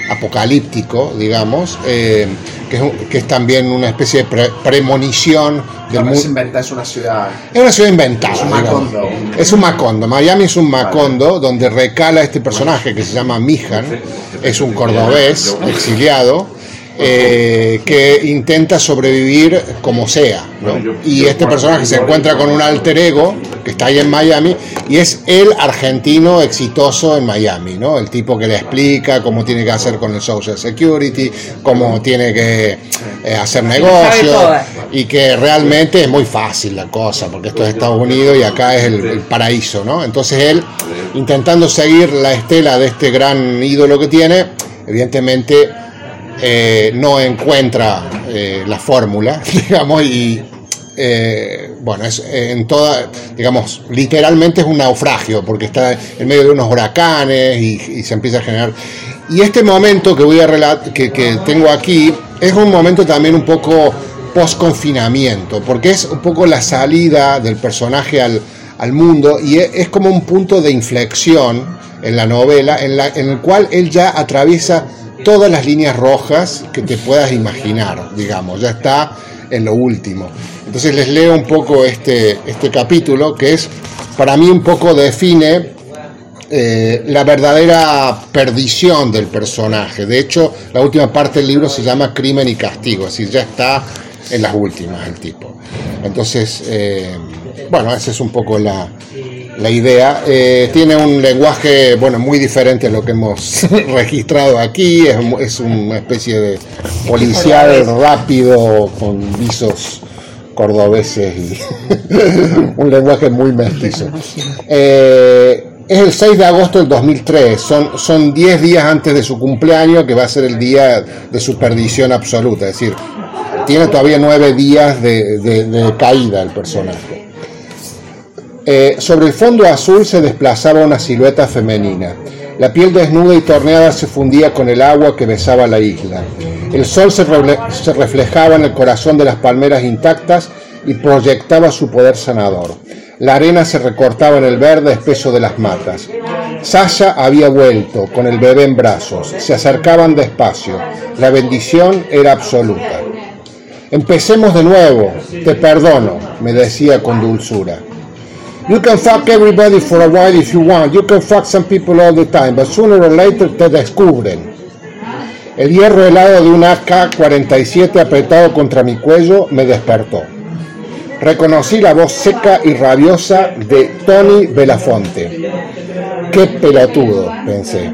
apocalíptico, digamos, eh, que, es, un- que es también una especie de pre- premonición del mundo. es una ciudad. Es una ciudad inventada. Es un digamos. Macondo. Es un Macondo. Miami es un Macondo donde recala este personaje que se llama Mijan. Es un cordobés exiliado eh, que intenta sobrevivir como sea. ¿no? Y este personaje se encuentra con un alter ego que está ahí en Miami y es el argentino exitoso en Miami. ¿no? El tipo que le explica cómo tiene que hacer con el Social Security, cómo tiene que eh, hacer negocios y que realmente es muy fácil la cosa, porque esto es Estados Unidos y acá es el, el paraíso, ¿no? Entonces él, intentando seguir la estela de este gran ídolo que tiene, evidentemente eh, no encuentra eh, la fórmula, digamos, y eh, bueno, es en toda, digamos, literalmente es un naufragio, porque está en medio de unos huracanes y, se empieza a generar. Y este momento que voy a que, que tengo aquí, es un momento también un poco post-confinamiento, porque es un poco la salida del personaje al, al mundo y es, es como un punto de inflexión en la novela en, la, en el cual él ya atraviesa todas las líneas rojas que te puedas imaginar, digamos, ya está en lo último. Entonces les leo un poco este, este capítulo que es, para mí un poco define eh, la verdadera perdición del personaje. De hecho, la última parte del libro se llama Crimen y Castigo, es decir, ya está en las últimas el tipo. Entonces, eh, bueno, esa es un poco la, la idea. Eh, tiene un lenguaje, bueno, muy diferente a lo que hemos registrado aquí. Es, es una especie de policial rápido con visos cordobeses y un lenguaje muy mestizo. Eh, es el 6 de agosto del 2003, son, son 10 días antes de su cumpleaños, que va a ser el día de su perdición absoluta, es decir, tiene todavía 9 días de, de- de caída el personaje. Eh, sobre el fondo azul se desplazaba una silueta femenina. La piel desnuda y torneada se fundía con el agua que besaba la isla. El sol se, se reflejaba en el corazón de las palmeras intactas y proyectaba su poder sanador. La arena se recortaba en el verde espeso de las matas. Sasha había vuelto, con el bebé en brazos. Se acercaban despacio. La bendición era absoluta. Empecemos de nuevo. Te perdono, me decía con dulzura. You can fuck everybody for a while if you want. You can fuck some people all the time, but sooner or later te descubren. El hierro helado de un AK-47 apretado contra mi cuello me despertó. Reconocí la voz seca y rabiosa de Tony Belafonte. Qué pelotudo, pensé.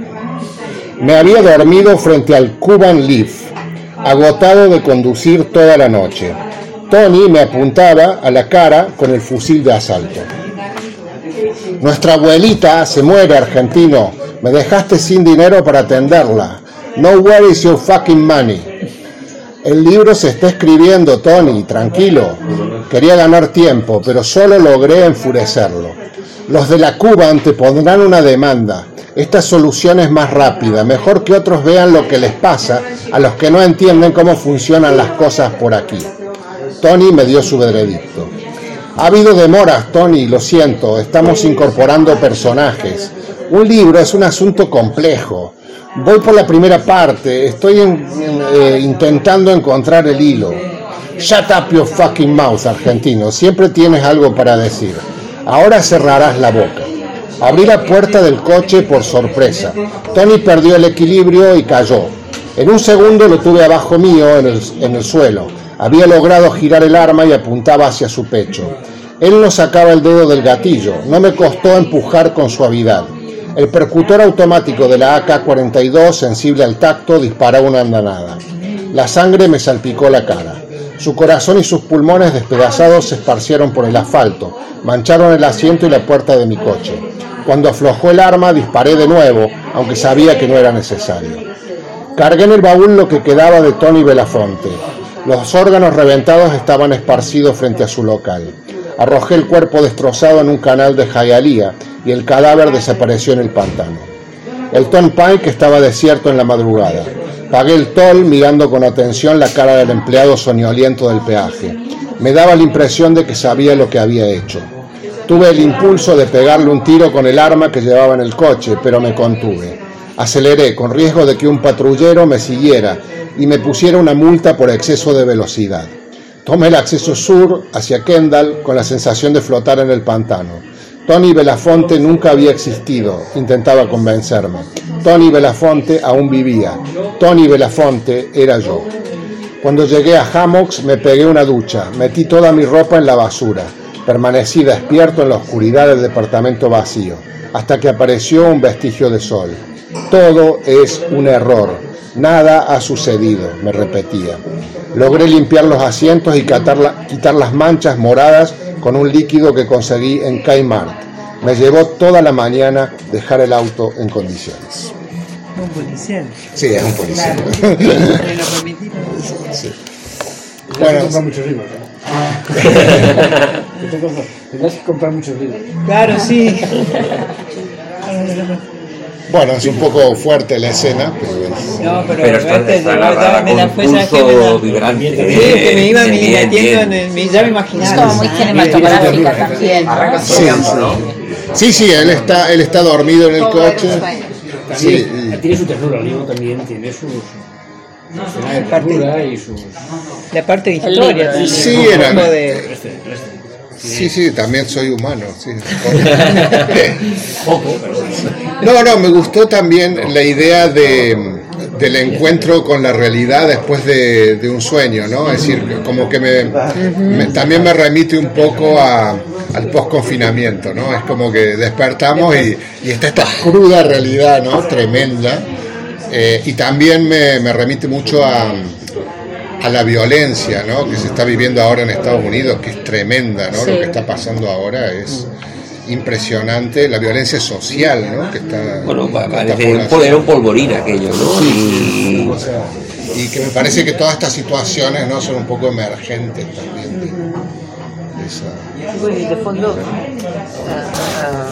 Me había dormido frente al Cuban Leaf, agotado de conducir toda la noche. Tony me apuntaba a la cara con el fusil de asalto. Nuestra abuelita se muere, argentino. Me dejaste sin dinero para atenderla. No where is your fucking money. El libro se está escribiendo, Tony, tranquilo. Quería ganar tiempo, pero solo logré enfurecerlo. Los de la Cuban te pondrán una demanda. Esta solución es más rápida, mejor que otros vean lo que les pasa a los que no entienden cómo funcionan las cosas por aquí. Tony me dio su veredicto. Ha habido demoras, Tony, lo siento, estamos incorporando personajes. Un libro es un asunto complejo. Voy por la primera parte, estoy eh, intentando encontrar el hilo. Shut up your fucking mouth, argentino, siempre tienes algo para decir. Ahora cerrarás la boca. Abrí la puerta del coche por sorpresa. Tony perdió el equilibrio y cayó. En un segundo lo tuve abajo mío en el, en el suelo. Había logrado girar el arma y apuntaba hacia su pecho. Él no sacaba el dedo del gatillo. No me costó empujar con suavidad. El percutor automático de la AK-42, sensible al tacto, disparó una andanada. La sangre me salpicó la cara. Su corazón y sus pulmones despedazados se esparcieron por el asfalto, mancharon el asiento y la puerta de mi coche. Cuando aflojó el arma disparé de nuevo, aunque sabía que no era necesario. Cargué en el baúl lo que quedaba de Tony Belafonte. Los órganos reventados estaban esparcidos frente a su local. Arrojé el cuerpo destrozado en un canal de Hialeah y el cadáver desapareció en el pantano. El Ton Pike estaba desierto en la madrugada. Pagué el toll mirando con atención la cara del empleado soñoliento del peaje. Me daba la impresión de que sabía lo que había hecho. Tuve el impulso de pegarle un tiro con el arma que llevaba en el coche, pero me contuve. Aceleré con riesgo de que un patrullero me siguiera y me pusiera una multa por exceso de velocidad. Tomé el acceso sur hacia Kendall con la sensación de flotar en el pantano. Tony Belafonte nunca había existido, intentaba convencerme. Tony Belafonte aún vivía. Tony Belafonte era yo. Cuando llegué a Hammocks me pegué una ducha, metí toda mi ropa en la basura, permanecí despierto en la oscuridad del departamento vacío, hasta que apareció un vestigio de sol. Todo es un error, nada ha sucedido, me repetía. Logré limpiar los asientos y quitar las manchas moradas con un líquido que conseguí en Kmart. Me llevó toda la mañana dejar el auto en condiciones. Un policial. Sí, es un policial. Sí. Bueno, Bueno, comprar muchos libros. ¿no? Tendrás que comprar muchos libros. Claro, sí. Bueno, es un poco fuerte la escena, pero es... No, pero, Pero está- este, está narrada me la con fue, ¿sabes qué? Me pulso la- vibrante. Sí, que me iba Bien, metiendo bien. en el. me- Ya me imaginaba. Es como muy cinematográfica también. ¿no? Sí, sí, sí, él está, él está dormido en el coche. Sí, tiene su ternura, el libro también tiene sus. Su escena de ternura y sus. La parte de historia. Sí, era- de- Este, este. sí, sí, también soy humano. sí. Poco, pero. No, no, me gustó también la idea de, del encuentro con la realidad después de, de un sueño, ¿no? Es decir, como que me, me- también me remite un poco a, al post-confinamiento, ¿no? Es como que despertamos y, y está esta cruda realidad, ¿no? Tremenda. Eh, y también me, me remite mucho a, a la violencia, ¿no? Que se está viviendo ahora en Estados Unidos, que es tremenda, ¿no? Sí. Lo que está pasando ahora es impresionante, la violencia social, ¿no? Que está Bueno, parece era un polvorín aquello, ¿no? Y- y que me parece que todas estas situaciones no son un poco emergentes también esa- Bueno, y de fondo, ah, ah,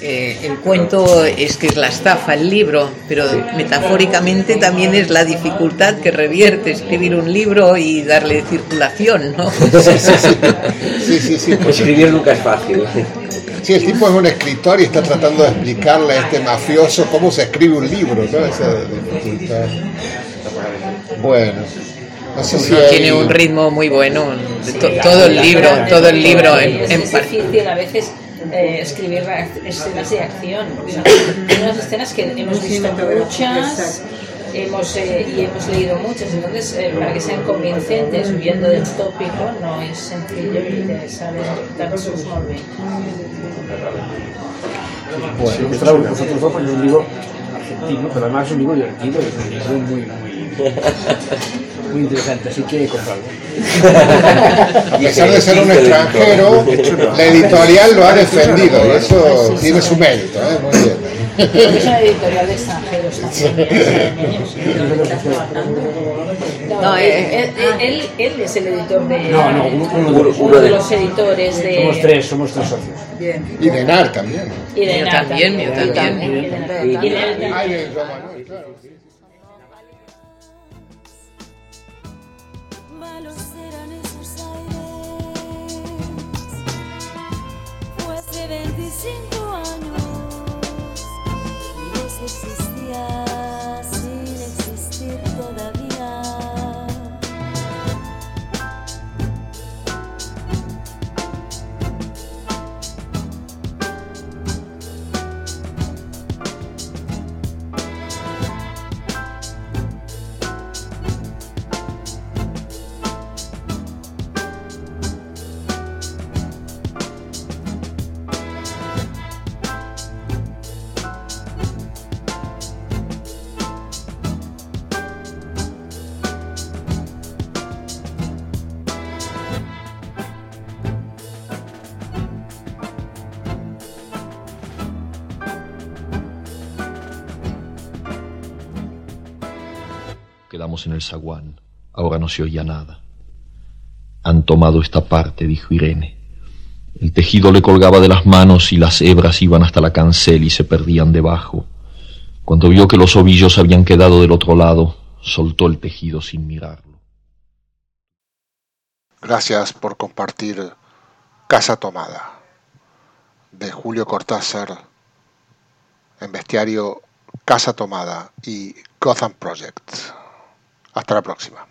eh, el cuento es que es la estafa, el libro, pero metafóricamente también es la dificultad que revierte escribir un libro y darle circulación, ¿no? sí sí sí pues, Escribir nunca es fácil. sí, el tipo es un escritor y está tratando de explicarle a este mafioso cómo se escribe un libro ¿no? esa dificultad bueno no sé si hay- Tiene un ritmo muy bueno, to- todo el libro, todo el libro en, es, en es par- difícil a veces eh, escribir escenas de acción. O sea, hay unas escenas que hemos visto muchas hemos, eh, y hemos leído muchas, entonces eh, para que sean convincentes, huyendo del tópico, no es sencillo y te sale tan. Bueno, pues vosotros dos porque es un libro argentino, pero además es un libro divertido, es un libro muy, muy, muy interesante, así que comprarlo. a pesar de ser un extranjero la editorial lo ha defendido y eso tiene su mérito ¿eh? muy bien Es una editorial de extranjeros también. No, él, eh, él- él- él es el editor de. No, no, uno- uno de uno los- uno de los editores de. Somos tres, somos tres socios. y de NAR también Y de Yo Nata. también, yo también. Y de Nata. Y 25 años y vos en el zaguán. Ahora no se oía nada. Han tomado esta parte, dijo Irene. El tejido le colgaba de las manos y las hebras iban hasta la cancel y se perdían debajo. Cuando vio que los ovillos habían quedado del otro lado, soltó el tejido sin mirarlo. Gracias por compartir Casa Tomada de Julio Cortázar en bestiario Casa Tomada y Gotham Project. Hasta la próxima.